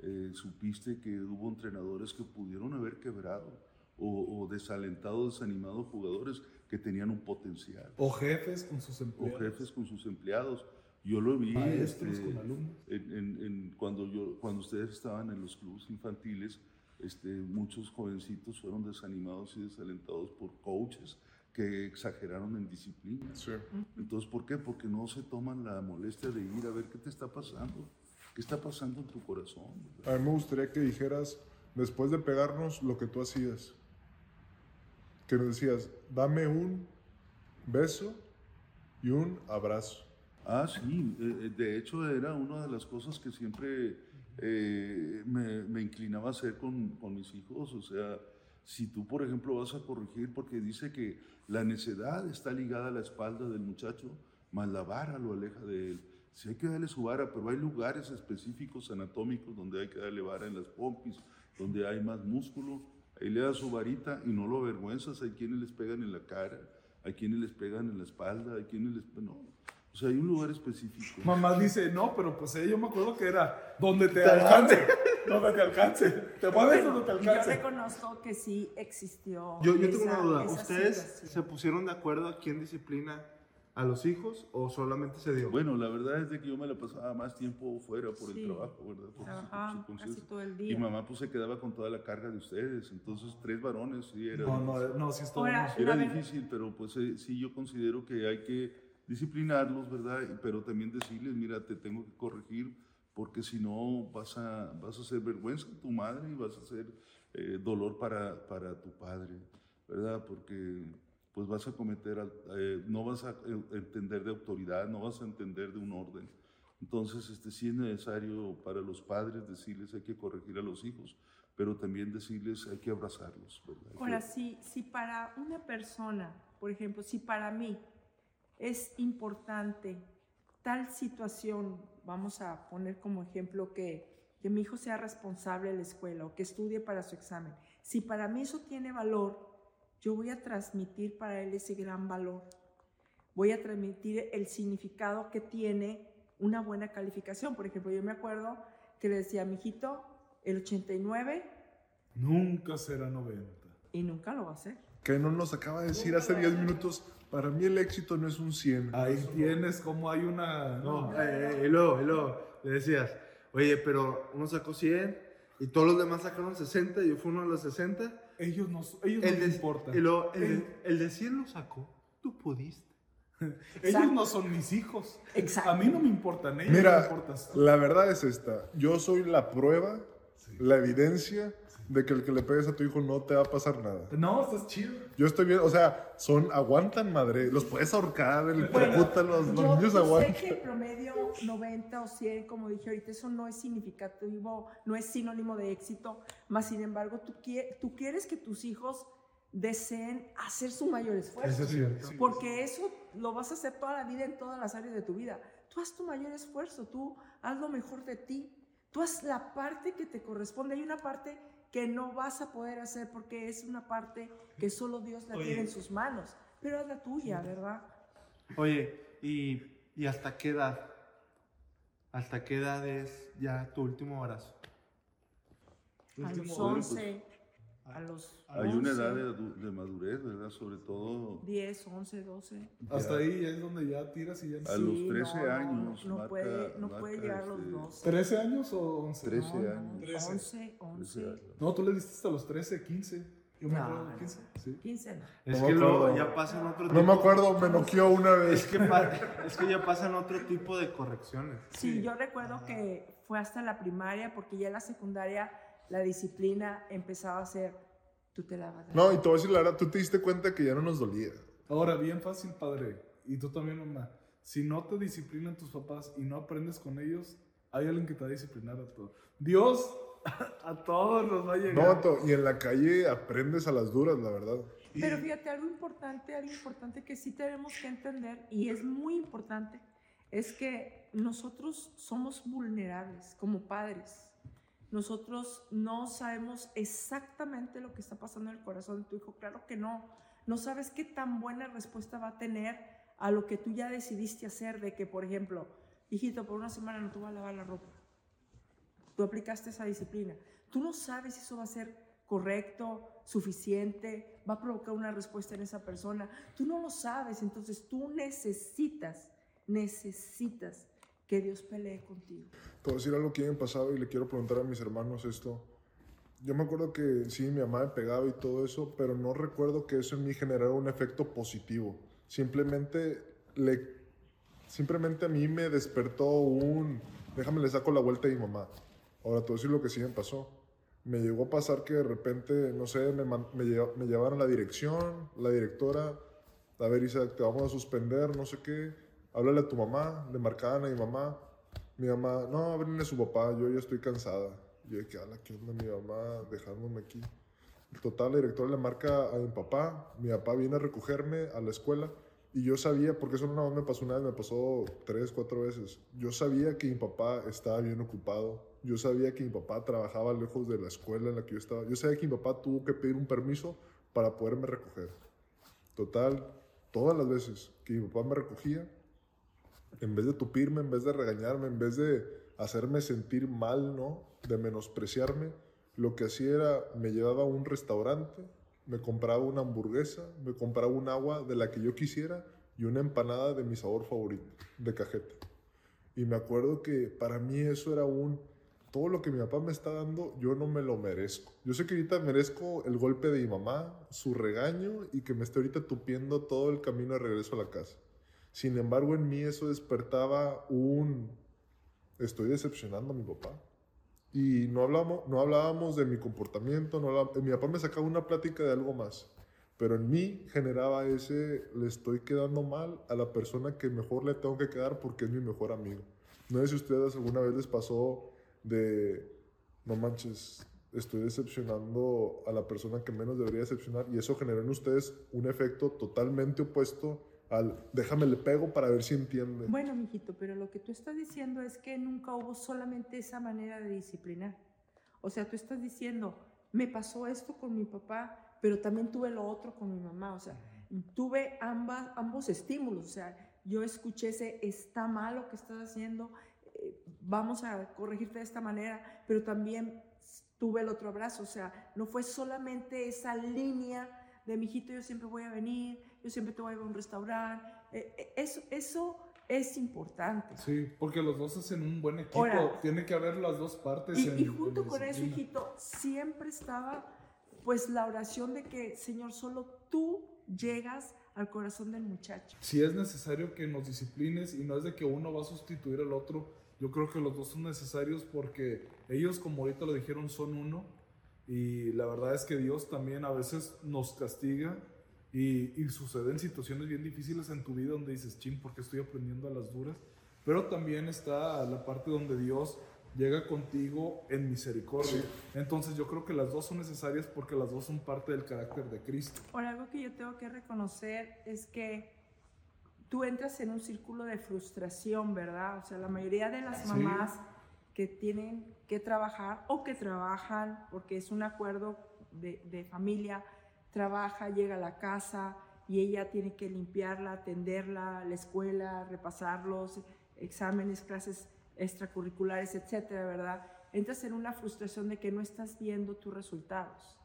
S4: eh, supiste que hubo entrenadores que pudieron haber quebrado o, desalentado, desanimado jugadores que tenían un potencial.
S3: O jefes con sus empleados.
S4: O jefes con sus empleados. Yo lo vi
S3: Maestros este, con alumnos.
S4: En, en, cuando, yo, cuando ustedes estaban en los clubes infantiles, este, muchos jovencitos fueron desanimados y desalentados por coaches que exageraron en disciplina.
S1: Sí.
S4: Entonces, ¿por qué? Porque no se toman la molestia de ir a ver qué te está pasando, qué está pasando en tu corazón.
S1: A mí me gustaría que dijeras, después de pegarnos, lo que tú hacías. Que nos decías, dame un beso y un abrazo.
S4: Ah, sí, eh, de hecho era una de las cosas que siempre eh, me, me, inclinaba a hacer con, con mis hijos, o sea, si tú, por ejemplo, vas a corregir, porque dice que la necedad está ligada a la espalda del muchacho, más la vara lo aleja de él. Si hay que darle su vara, pero hay lugares específicos anatómicos donde hay que darle vara en las pompis, donde hay más músculo. Ahí le da su varita y no lo avergüenzas. Hay quienes les pegan en la cara, hay quienes les pegan en la espalda, hay quienes les... No, o sea, hay un lugar específico.
S3: Mamá dice, no, pero pues eh, yo me acuerdo que era donde te alcance. donde te alcance. Te mueves donde te alcance.
S2: Yo reconozco que sí existió.
S5: Yo, yo tengo una duda. ¿Ustedes se pusieron de acuerdo a quién disciplina a los hijos o solamente se dio?
S4: Bueno, la verdad es de que yo me la pasaba más tiempo fuera por el trabajo, ¿verdad? Por
S2: Trabajaba casi todo el día.
S4: Y mamá pues se quedaba con toda la carga de ustedes. Entonces, tres varones, sí, era,
S3: no, no, no, sí,
S2: Ahora,
S4: era difícil, pero pues eh, sí yo considero que hay que disciplinarlos, ¿verdad? Pero también decirles, mira, te tengo que corregir porque si no vas a, vas a hacer vergüenza tu madre y vas a hacer eh, dolor para, para, tu padre, ¿verdad? Porque pues vas a cometer, eh, no vas a eh, entender de autoridad, no vas a entender de un orden. Entonces, este, sí es necesario para los padres decirles hay que corregir a los hijos, pero también decirles hay que abrazarlos. ¿verdad?
S2: Ahora, si, si para una persona, por ejemplo, si para mí es importante tal situación, vamos a poner como ejemplo que, que mi hijo sea responsable de la escuela o que estudie para su examen. Si para mí eso tiene valor, yo voy a transmitir para él ese gran valor. Voy a transmitir el significado que tiene una buena calificación. Por ejemplo, yo me acuerdo que le decía a mi hijito, el 89
S3: nunca será 90.
S2: Y nunca lo va a hacer.
S1: Que no nos acaba de decir hace 10 minutos, para mí el éxito no es un 100.
S3: Ahí tienes como hay una...
S5: No, eh, eh, y luego, y luego, le decías, oye, pero uno sacó 100 Y todos los demás sacaron 60, yo fui uno de los 60.
S3: Ellos no, ellos
S5: El
S3: no les importan.
S5: y luego, el, de, el de 100 lo sacó. Tú pudiste. [LAUGHS]
S3: Ellos no son mis hijos.
S2: Exacto.
S3: A mí no me importan, ellos no me
S1: Mira,
S3: importan.
S1: la verdad es esta. Yo soy la prueba, la evidencia de que el que le pegues a tu hijo no te va a pasar nada.
S3: No, estás chido.
S1: Yo estoy bien, o sea, son, aguantan madre, los puedes ahorcar, el
S2: Bueno,
S1: puta, los, los
S2: Yo,
S1: niños
S2: yo sé
S1: aguantan.
S2: que el promedio 90 o 100, como dije ahorita, eso no es significativo, no es sinónimo de éxito, más sin embargo, tú, tú quieres que tus hijos deseen hacer su mayor esfuerzo.
S5: Eso es cierto.
S2: Porque eso lo vas a hacer toda la vida en todas las áreas de tu vida. Tú haz tu mayor esfuerzo, tú haz lo mejor de ti. Tú haz la parte que te corresponde. Hay una parte que no vas a poder hacer porque es una parte que solo Dios la
S5: Oye.
S2: tiene en sus manos. Pero haz la tuya, ¿verdad?
S5: Oye, ¿y, ¿y hasta qué edad? ¿Hasta qué edad es ya tu último embarazo?
S2: A los
S3: Último-
S2: 11, a los
S4: Hay una
S2: 11,
S4: edad de, de madurez, ¿verdad? Sobre todo
S2: 10, 11, 12.
S3: Hasta ahí es donde ya tiras y ya no.
S4: A
S2: Sí,
S4: los
S2: no,
S4: 13
S2: no,
S4: años
S2: No,
S4: marca-
S2: puede, no puede llegar a los
S4: este,
S2: 12.
S3: ¿13 años o 11?
S4: 13
S2: No,
S4: años.
S3: 13.
S2: 11, 11.
S4: 13 años.
S3: No, tú le diste hasta los 13, 15. Yo me
S2: No,
S3: acuerdo de
S2: no.
S3: 15. Sí.
S2: 15 no.
S5: Es
S1: No
S5: que luego ya pasan otro
S1: No me
S5: tipo-
S1: acuerdo, me noqueó una
S5: Es
S1: vez.
S5: que, pa- es que ya pasan otro tipo de correcciones.
S2: Sí,
S3: Sí.
S2: yo recuerdo que fue hasta la primaria, porque ya en la secundaria la disciplina empezaba a ser, tú te la vas a.
S1: No, y te voy a decir la verdad, tú te diste cuenta que ya no nos dolía.
S3: Ahora, bien fácil, padre. Y tú también, mamá. Si no te disciplinan tus papás y no aprendes con ellos, hay alguien que te va a disciplinar a todos. Dios [LAUGHS] a todos nos va a llegar.
S1: No, to- y en la calle aprendes a las duras, la verdad.
S2: Pero fíjate, algo importante, algo importante que sí tenemos que entender, y es muy importante, es que nosotros somos vulnerables como padres. Nosotros no sabemos exactamente lo que está pasando en el corazón de tu hijo. Claro que no. No sabes qué tan buena respuesta va a tener a lo que tú ya decidiste hacer, de que, por ejemplo, hijito, por una semana no te voy a lavar la ropa. Tú aplicaste esa disciplina. Tú no sabes si eso va a ser correcto, suficiente, va a provocar una respuesta en esa persona. Tú no lo sabes, entonces tú necesitas, necesitas que Dios pelee contigo.
S1: A decir algo que me pasado y le quiero preguntar a mis hermanos esto. Yo me acuerdo que sí, mi mamá me pegaba y todo eso, pero no recuerdo que eso en mí generara un efecto positivo. Simplemente, le, simplemente a mí me despertó un, déjame le saco la vuelta a mi mamá. Ahora, voy a decir lo que sí me pasó. Me llegó a pasar que de repente, no sé, me, me, lleva- me llevaron la dirección, la directora, a ver, Isaac, te vamos a suspender, no sé qué. Háblale a tu mamá, le marcaban a mi mamá. Mi mamá, no, háblenle a su papá, yo ya estoy cansada. Yo de que, ala, ¿qué onda mi mamá dejándome aquí? Total, la directora le marca a mi papá, mi papá viene a recogerme a la escuela y yo sabía, porque eso no me pasó una vez, me pasó tres, cuatro veces. Yo sabía que mi papá estaba bien ocupado, yo sabía que mi papá trabajaba lejos de la escuela en la que yo estaba, yo sabía que mi papá tuvo que pedir un permiso para poderme recoger. Total, todas las veces que mi papá me recogía, en vez de tupirme, en vez de regañarme, en vez de hacerme sentir mal, ¿no? De menospreciarme, lo que hacía era me llevaba a un restaurante, me compraba una hamburguesa, me compraba un agua de la que yo quisiera y una empanada de mi sabor favorito, de cajeta. Y me acuerdo que para mí eso era un todo lo que mi papá me está dando, yo no me lo merezco. Yo sé que ahorita merezco el golpe de mi mamá, su regaño y que me esté ahorita tupiendo todo el camino de regreso a la casa. Sin embargo, en mí eso despertaba un... Estoy decepcionando a mi papá. Y no, hablamos, no hablábamos de mi comportamiento, no mi papá me sacaba una plática de algo más. Pero en mí generaba ese, le estoy quedando mal a la persona que mejor le tengo que quedar porque es mi mejor amigo. No sé si ustedes alguna vez les pasó de, no manches, estoy decepcionando a la persona que menos debería decepcionar y eso generó en ustedes un efecto totalmente opuesto al déjame le pego para ver si entiende.
S2: Bueno, mijito, pero lo que tú estás diciendo es que nunca hubo solamente esa manera de disciplinar. O sea, tú estás diciendo, me pasó esto con mi papá, pero también tuve lo otro con mi mamá. O sea, tuve ambas, ambos estímulos. O sea, yo escuché ese, está mal lo que estás haciendo, eh, vamos a corregirte de esta manera, pero también tuve el otro abrazo. O sea, no fue solamente esa línea de, mijito, yo siempre voy a venir, yo siempre te voy a ir a un restaurante. Eh, eh, eso, eso es importante.
S3: Sí, porque los dos hacen un buen equipo.
S2: Ahora-
S3: Tiene que haber las dos partes.
S2: Y,
S3: en-
S2: y
S3: en
S2: junto con eso, hijito, siempre estaba pues la oración de que, Señor, solo tú llegas al corazón del muchacho.
S3: Si es necesario que nos disciplines y no es de que uno va a sustituir al otro, yo creo que los dos son necesarios porque ellos, como ahorita lo dijeron, son uno. Y la verdad es que Dios también a veces nos castiga y, y suceden situaciones bien difíciles en tu vida donde dices, ching, ¿por qué estoy aprendiendo a las duras? Pero también está la parte donde Dios llega contigo en misericordia. Entonces yo creo que las dos son necesarias porque las dos son parte del carácter de Cristo.
S2: Ahora, algo que yo tengo que reconocer es que tú entras en un círculo de frustración, ¿verdad? O sea, la mayoría de las
S3: Sí.
S2: mamás que tienen que trabajar o que trabajan porque es un acuerdo de, de familia, trabaja, llega a la casa y ella tiene que limpiarla, atenderla, la escuela, repasar los exámenes, clases extracurriculares, etcétera, ¿verdad? Entras en una frustración de que no estás viendo tus resultados.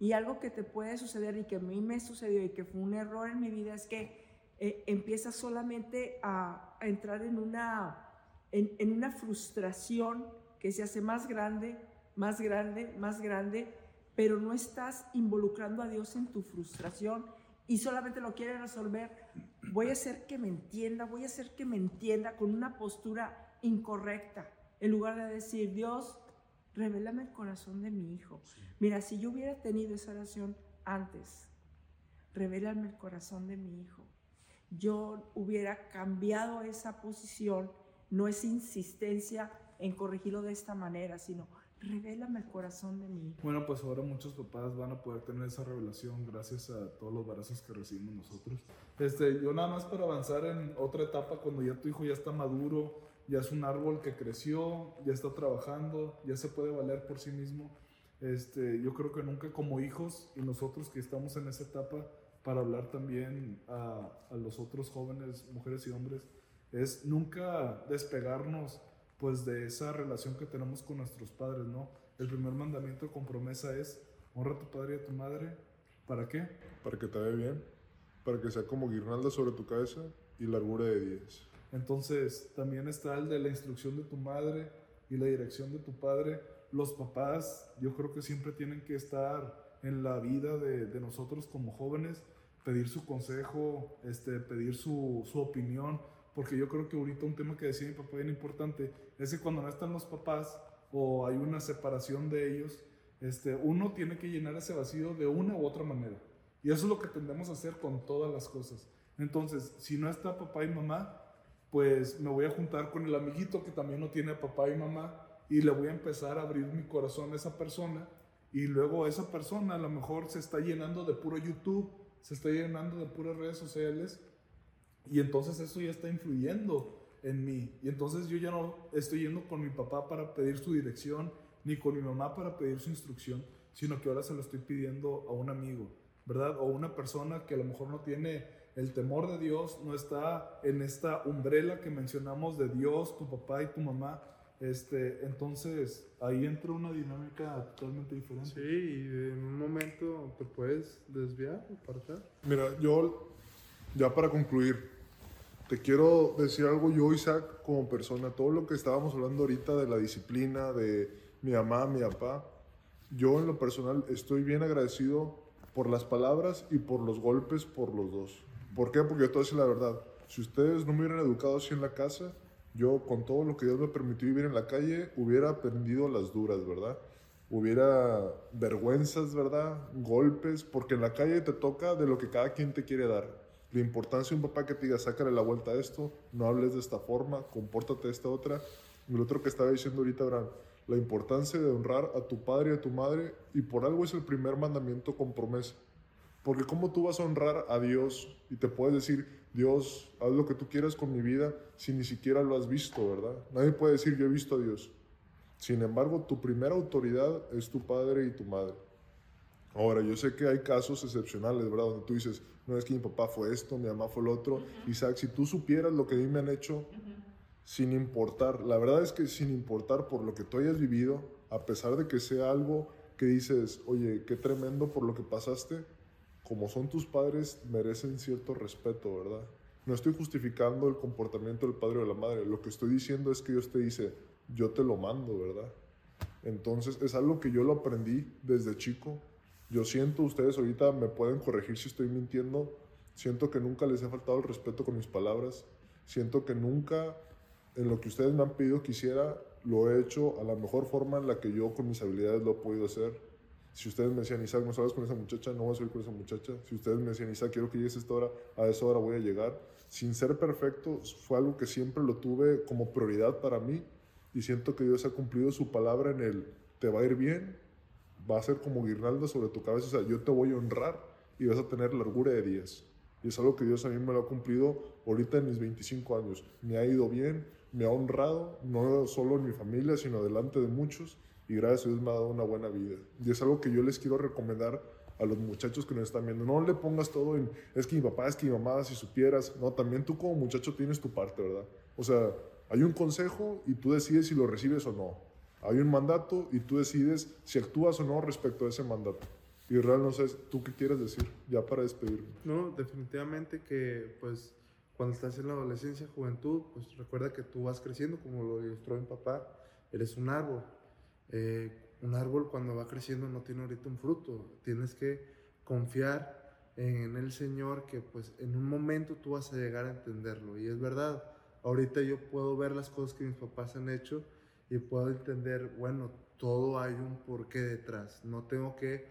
S2: Y algo que te puede suceder y que a mí me sucedió y que fue un error en mi vida es que eh, empiezas solamente a, entrar en una, en una frustración que se hace más grande, más grande, más grande, pero no estás involucrando a Dios en tu frustración y solamente lo quieres resolver. Voy a hacer que me entienda, voy a hacer que me entienda con una postura incorrecta, en lugar de decir, Dios, revélame el corazón de mi hijo. Mira, si yo hubiera tenido esa oración antes, revélame el corazón de mi hijo, yo hubiera cambiado esa posición, no es insistencia en corregirlo de esta manera, sino revélame el corazón de hijo.
S3: Bueno, pues ahora muchos papás van a poder tener esa revelación gracias a todos los barazos que recibimos nosotros. Este, yo nada más para avanzar en otra etapa, cuando ya tu hijo ya está maduro, ya es un árbol que creció, ya está trabajando, ya se puede valer por sí mismo. Este, yo creo que nunca como hijos y nosotros que estamos en esa etapa, para hablar también a, a los otros jóvenes, mujeres y hombres, es nunca despegarnos pues de esa relación que tenemos con nuestros padres, ¿no? El primer mandamiento con promesa es honra a tu padre y a tu madre. ¿Para qué?
S1: Para que te vea bien, para que sea como guirnalda sobre tu cabeza y largura de días.
S3: Entonces, también está el de la instrucción de tu madre y la dirección de tu padre. Los papás, yo creo que siempre tienen que estar en la vida de, de nosotros como jóvenes, pedir su consejo, este, pedir su, su opinión, porque yo creo que ahorita un tema que decía mi papá bien importante es que cuando no están los papás o hay una separación de ellos, este, uno tiene que llenar ese vacío de una u otra manera. Y eso es lo que tendemos a hacer con todas las cosas. Entonces, si no está papá y mamá, pues me voy a juntar con el amiguito que también no tiene papá y mamá y le voy a empezar a abrir mi corazón a esa persona y luego esa persona a lo mejor se está llenando de puro YouTube, se está llenando de puras redes sociales y entonces eso ya está influyendo en mí y entonces yo ya no estoy yendo con mi papá para pedir su dirección ni con mi mamá para pedir su instrucción, sino que ahora se lo estoy pidiendo a un amigo, ¿verdad? O una persona que a lo mejor no tiene el temor de Dios, no está en esta umbrela que mencionamos de Dios, tu papá y tu mamá. Este, entonces ahí entra una dinámica totalmente diferente.
S5: Sí, y en un momento te puedes desviar, apartar.
S1: Mira, yo, ya para concluir, te quiero decir algo yo, Isaac, como persona, todo lo que estábamos hablando ahorita de la disciplina, de mi mamá, mi papá, yo en lo personal estoy bien agradecido por las palabras y por los golpes por los dos. ¿Por qué? Porque yo te voy a decir la verdad. Si ustedes no me hubieran educado así en la casa, yo con todo lo que Dios me permitió vivir en la calle, hubiera aprendido las duras, ¿verdad? Hubiera vergüenzas, ¿verdad? Golpes, porque en la calle te toca de lo que cada quien te quiere dar. La importancia de un papá que te diga, sácale la vuelta a esto, no hables de esta forma, compórtate de esta otra. Y lo otro que estaba diciendo ahorita, Abraham, la importancia de honrar a tu padre y a tu madre, y por algo es el primer mandamiento con promesa. Porque cómo tú vas a honrar a Dios y te puedes decir, Dios, haz lo que tú quieras con mi vida si ni siquiera lo has visto, ¿verdad? Nadie puede decir, yo he visto a Dios. Sin embargo, tu primera autoridad es tu padre y tu madre. Ahora, yo sé que hay casos excepcionales, ¿verdad? Donde tú dices, no es que mi papá fue esto, mi mamá fue lo otro. Isaac, si tú supieras lo que a mí me han hecho, sin importar, la verdad es que sin importar por lo que tú hayas vivido, a pesar de que sea algo que dices, oye, qué tremendo por lo que pasaste, como son tus padres, merecen cierto respeto, ¿verdad? No estoy justificando el comportamiento del padre o de la madre. Lo que estoy diciendo es que Dios te dice, yo te lo mando, ¿verdad? Entonces es algo que yo lo aprendí desde chico. Yo siento, ustedes ahorita me pueden corregir si estoy mintiendo. Siento que nunca les he faltado el respeto con mis palabras. Siento que nunca en lo que ustedes me han pedido que hiciera, lo he hecho a la mejor forma en la que yo con mis habilidades lo he podido hacer. Si ustedes me decían, Isaac, no sabes con esa muchacha, no voy a con esa muchacha. Si ustedes me decían, Isaac, quiero que llegues a esta hora, a esa hora voy a llegar. Sin ser perfecto, fue algo que siempre lo tuve como prioridad para mí y siento que Dios ha cumplido su palabra en el, te va a ir bien, va a ser como guirnalda sobre tu cabeza, o sea, yo te voy a honrar y vas a tener largura de días. Y es algo que Dios a mí me lo ha cumplido ahorita en mis 25 años. Me ha ido bien, me ha honrado, no solo en mi familia, sino delante de muchos, y gracias a Dios me ha dado una buena vida. Y es algo que yo les quiero recomendar a los muchachos que nos están viendo. No le pongas todo en, es que mi papá, es que mi mamá, si supieras. No, también tú como muchacho tienes tu parte, ¿verdad? O sea, hay un consejo y tú decides si lo recibes o no. Hay un mandato y tú decides si actúas o no respecto a ese mandato. Real no sé, ¿tú qué quieres decir? Ya para despedirme.
S5: No, definitivamente que pues cuando estás en la adolescencia, juventud, pues recuerda que tú vas creciendo, como lo ilustró mi papá, eres un árbol. Eh, un árbol cuando va creciendo no tiene ahorita un fruto, tienes que confiar en el Señor que pues en un momento tú vas a llegar a entenderlo. Y es verdad, ahorita yo puedo ver las cosas que mis papás han hecho y puedo entender, bueno, todo hay un porqué detrás. No tengo que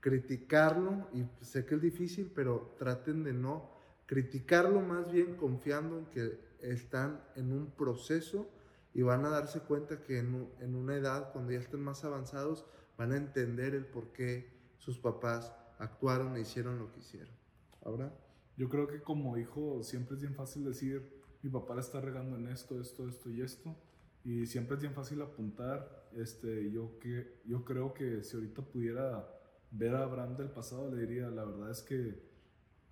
S5: criticarlo y sé que es difícil, pero traten de no criticarlo más bien confiando en que están en un proceso y van a darse cuenta que en, en, una edad, cuando ya estén más avanzados, van a entender el por qué sus papás actuaron e hicieron lo que hicieron. ¿Ahora?
S3: Yo creo que como hijo siempre es bien fácil decir, mi papá la está regando en esto, esto, esto y esto, y siempre es bien fácil apuntar. Este, yo, que, yo creo que si ahorita pudiera ver a Abraham del pasado, le diría, la verdad es que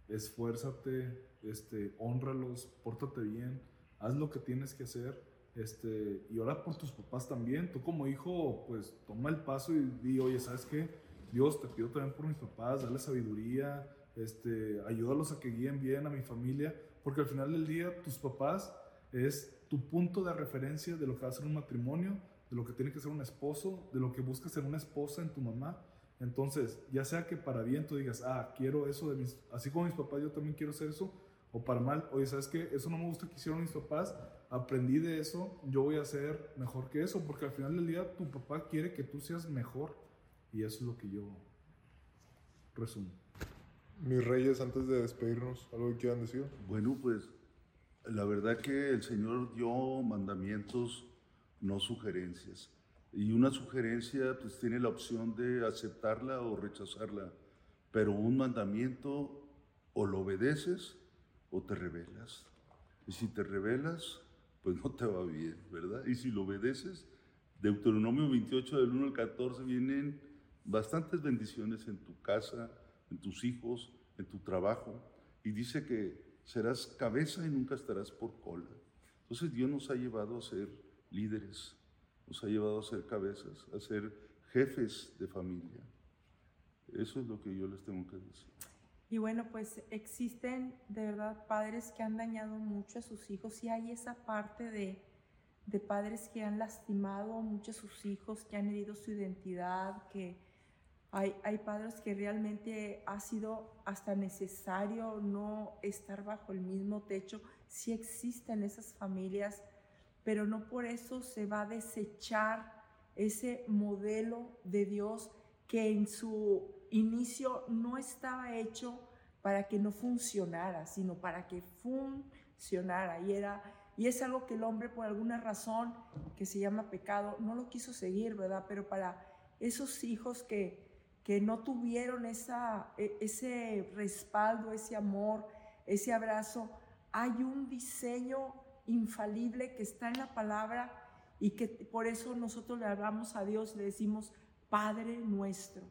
S3: esfuérzate, este, honralos, pórtate bien, haz lo que tienes que hacer, este, y ora por tus papás también. Tú como hijo, pues toma el paso y di, oye, ¿sabes qué? Dios, te pido también por mis papás, dale sabiduría, este, ayúdalos a que guíen bien a mi familia, porque al final del día tus papás es tu punto de referencia de lo que va a ser un matrimonio, de lo que tiene que ser un esposo, de lo que busca ser una esposa en tu mamá. Entonces, ya sea que para bien tú digas, ah, quiero eso de mis, así como mis papás, yo también quiero hacer eso, o para mal, oye, ¿sabes qué? Eso no me gusta que hicieron mis papás, aprendí de eso, yo voy a ser mejor que eso, porque al final del día tu papá quiere que tú seas mejor, y eso es lo que yo resumo.
S1: Mis reyes, antes de despedirnos, ¿algo que quieran decir?
S4: Bueno, pues la verdad que el Señor dio mandamientos, no sugerencias. Y una sugerencia pues tiene la opción de aceptarla o rechazarla, pero un mandamiento o lo obedeces o te rebelas. Y si te rebelas, pues no te va bien, ¿verdad? Y si lo obedeces, Deuteronomio 28 del 1 al 14 vienen bastantes bendiciones en tu casa, en tus hijos, en tu trabajo. Y dice que serás cabeza y nunca estarás por cola. Entonces Dios nos ha llevado a ser líderes, nos ha llevado a ser cabezas, a ser jefes de familia. Eso es lo que yo les tengo que decir.
S2: Y bueno, pues existen de verdad padres que han dañado mucho a sus hijos y hay esa parte de, de padres que han lastimado mucho a sus hijos, que han herido su identidad, que hay, padres que realmente ha sido hasta necesario no estar bajo el mismo techo. Sí existen esas familias pero no por eso se va a desechar ese modelo de Dios que en su inicio no estaba hecho para que no funcionara, sino para que funcionara. Y, era, y es algo que el hombre por alguna razón que se llama pecado no lo quiso seguir, ¿verdad? Pero para esos hijos que, que no tuvieron esa, e, ese respaldo, ese amor, ese abrazo, hay un diseño infalible que está en la palabra y que por eso nosotros le hablamos a Dios, le decimos Padre nuestro.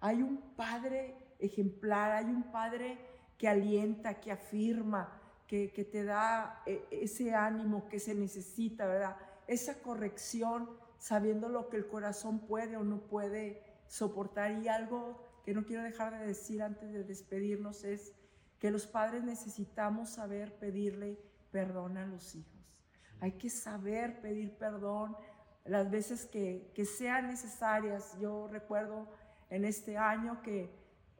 S2: Hay un Padre ejemplar, hay un Padre que alienta, que afirma, que, que te da eh, ese ánimo que se necesita, ¿verdad? Esa corrección, sabiendo lo que el corazón puede o no puede soportar. Y algo que no quiero dejar de decir antes de despedirnos es que los padres necesitamos saber pedirle perdón a los hijos. Hay que saber pedir perdón las veces que, que sean necesarias. Yo recuerdo en este año que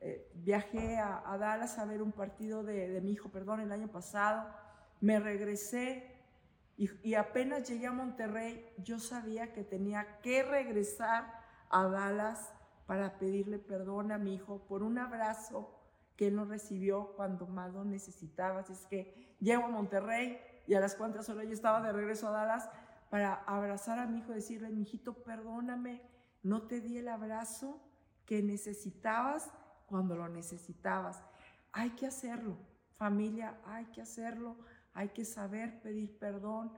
S2: eh, viajé a, Dallas a ver un partido de, de, mi hijo, perdón, el año pasado. Me regresé y, y apenas llegué a Monterrey, yo sabía que tenía que regresar a Dallas para pedirle perdón a mi hijo por un abrazo que él no recibió cuando más lo necesitaba. Es que llego a Monterrey y a las cuantas horas yo estaba de regreso a Dallas para abrazar a mi hijo y decirle, mi hijito, perdóname, no te di el abrazo que necesitabas cuando lo necesitabas. Hay que hacerlo, familia, hay que hacerlo, hay que saber pedir perdón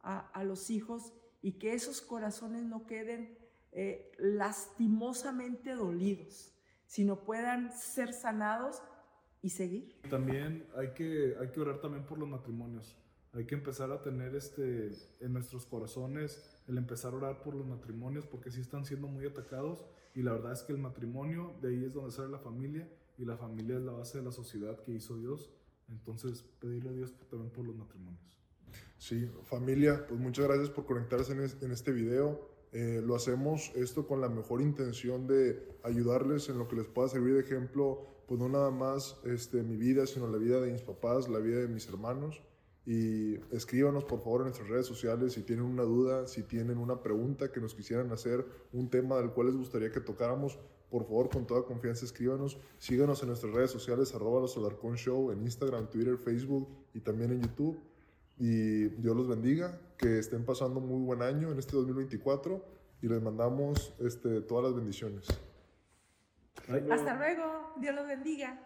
S2: a los hijos y que esos corazones no queden eh, lastimosamente dolidos, sino puedan ser sanados y seguir.
S3: También hay que, hay que orar también por los matrimonios. Hay que empezar a tener este, en nuestros corazones el empezar a orar por los matrimonios porque sí están siendo muy atacados y la verdad es que el matrimonio, de ahí es donde sale la familia y la familia es la base de la sociedad que hizo Dios. Entonces, pedirle a Dios también por los matrimonios.
S1: Sí, familia, pues muchas gracias por conectarse en este video. Eh, lo hacemos esto con la mejor intención de ayudarles en lo que les pueda servir de ejemplo, pues no nada más este, mi vida, sino la vida de mis papás, la vida de mis hermanos. Y escríbanos por favor en nuestras redes sociales si tienen una duda, si tienen una pregunta que nos quisieran hacer, un tema del cual les gustaría que tocáramos, por favor con toda confianza escríbanos. Síganos en nuestras redes sociales, arroba los Show, en Instagram, Twitter, Facebook y también en YouTube. Y Dios los bendiga, que estén pasando muy buen año en este 2024 y les mandamos este, todas las bendiciones.
S2: Hasta luego, Dios los bendiga.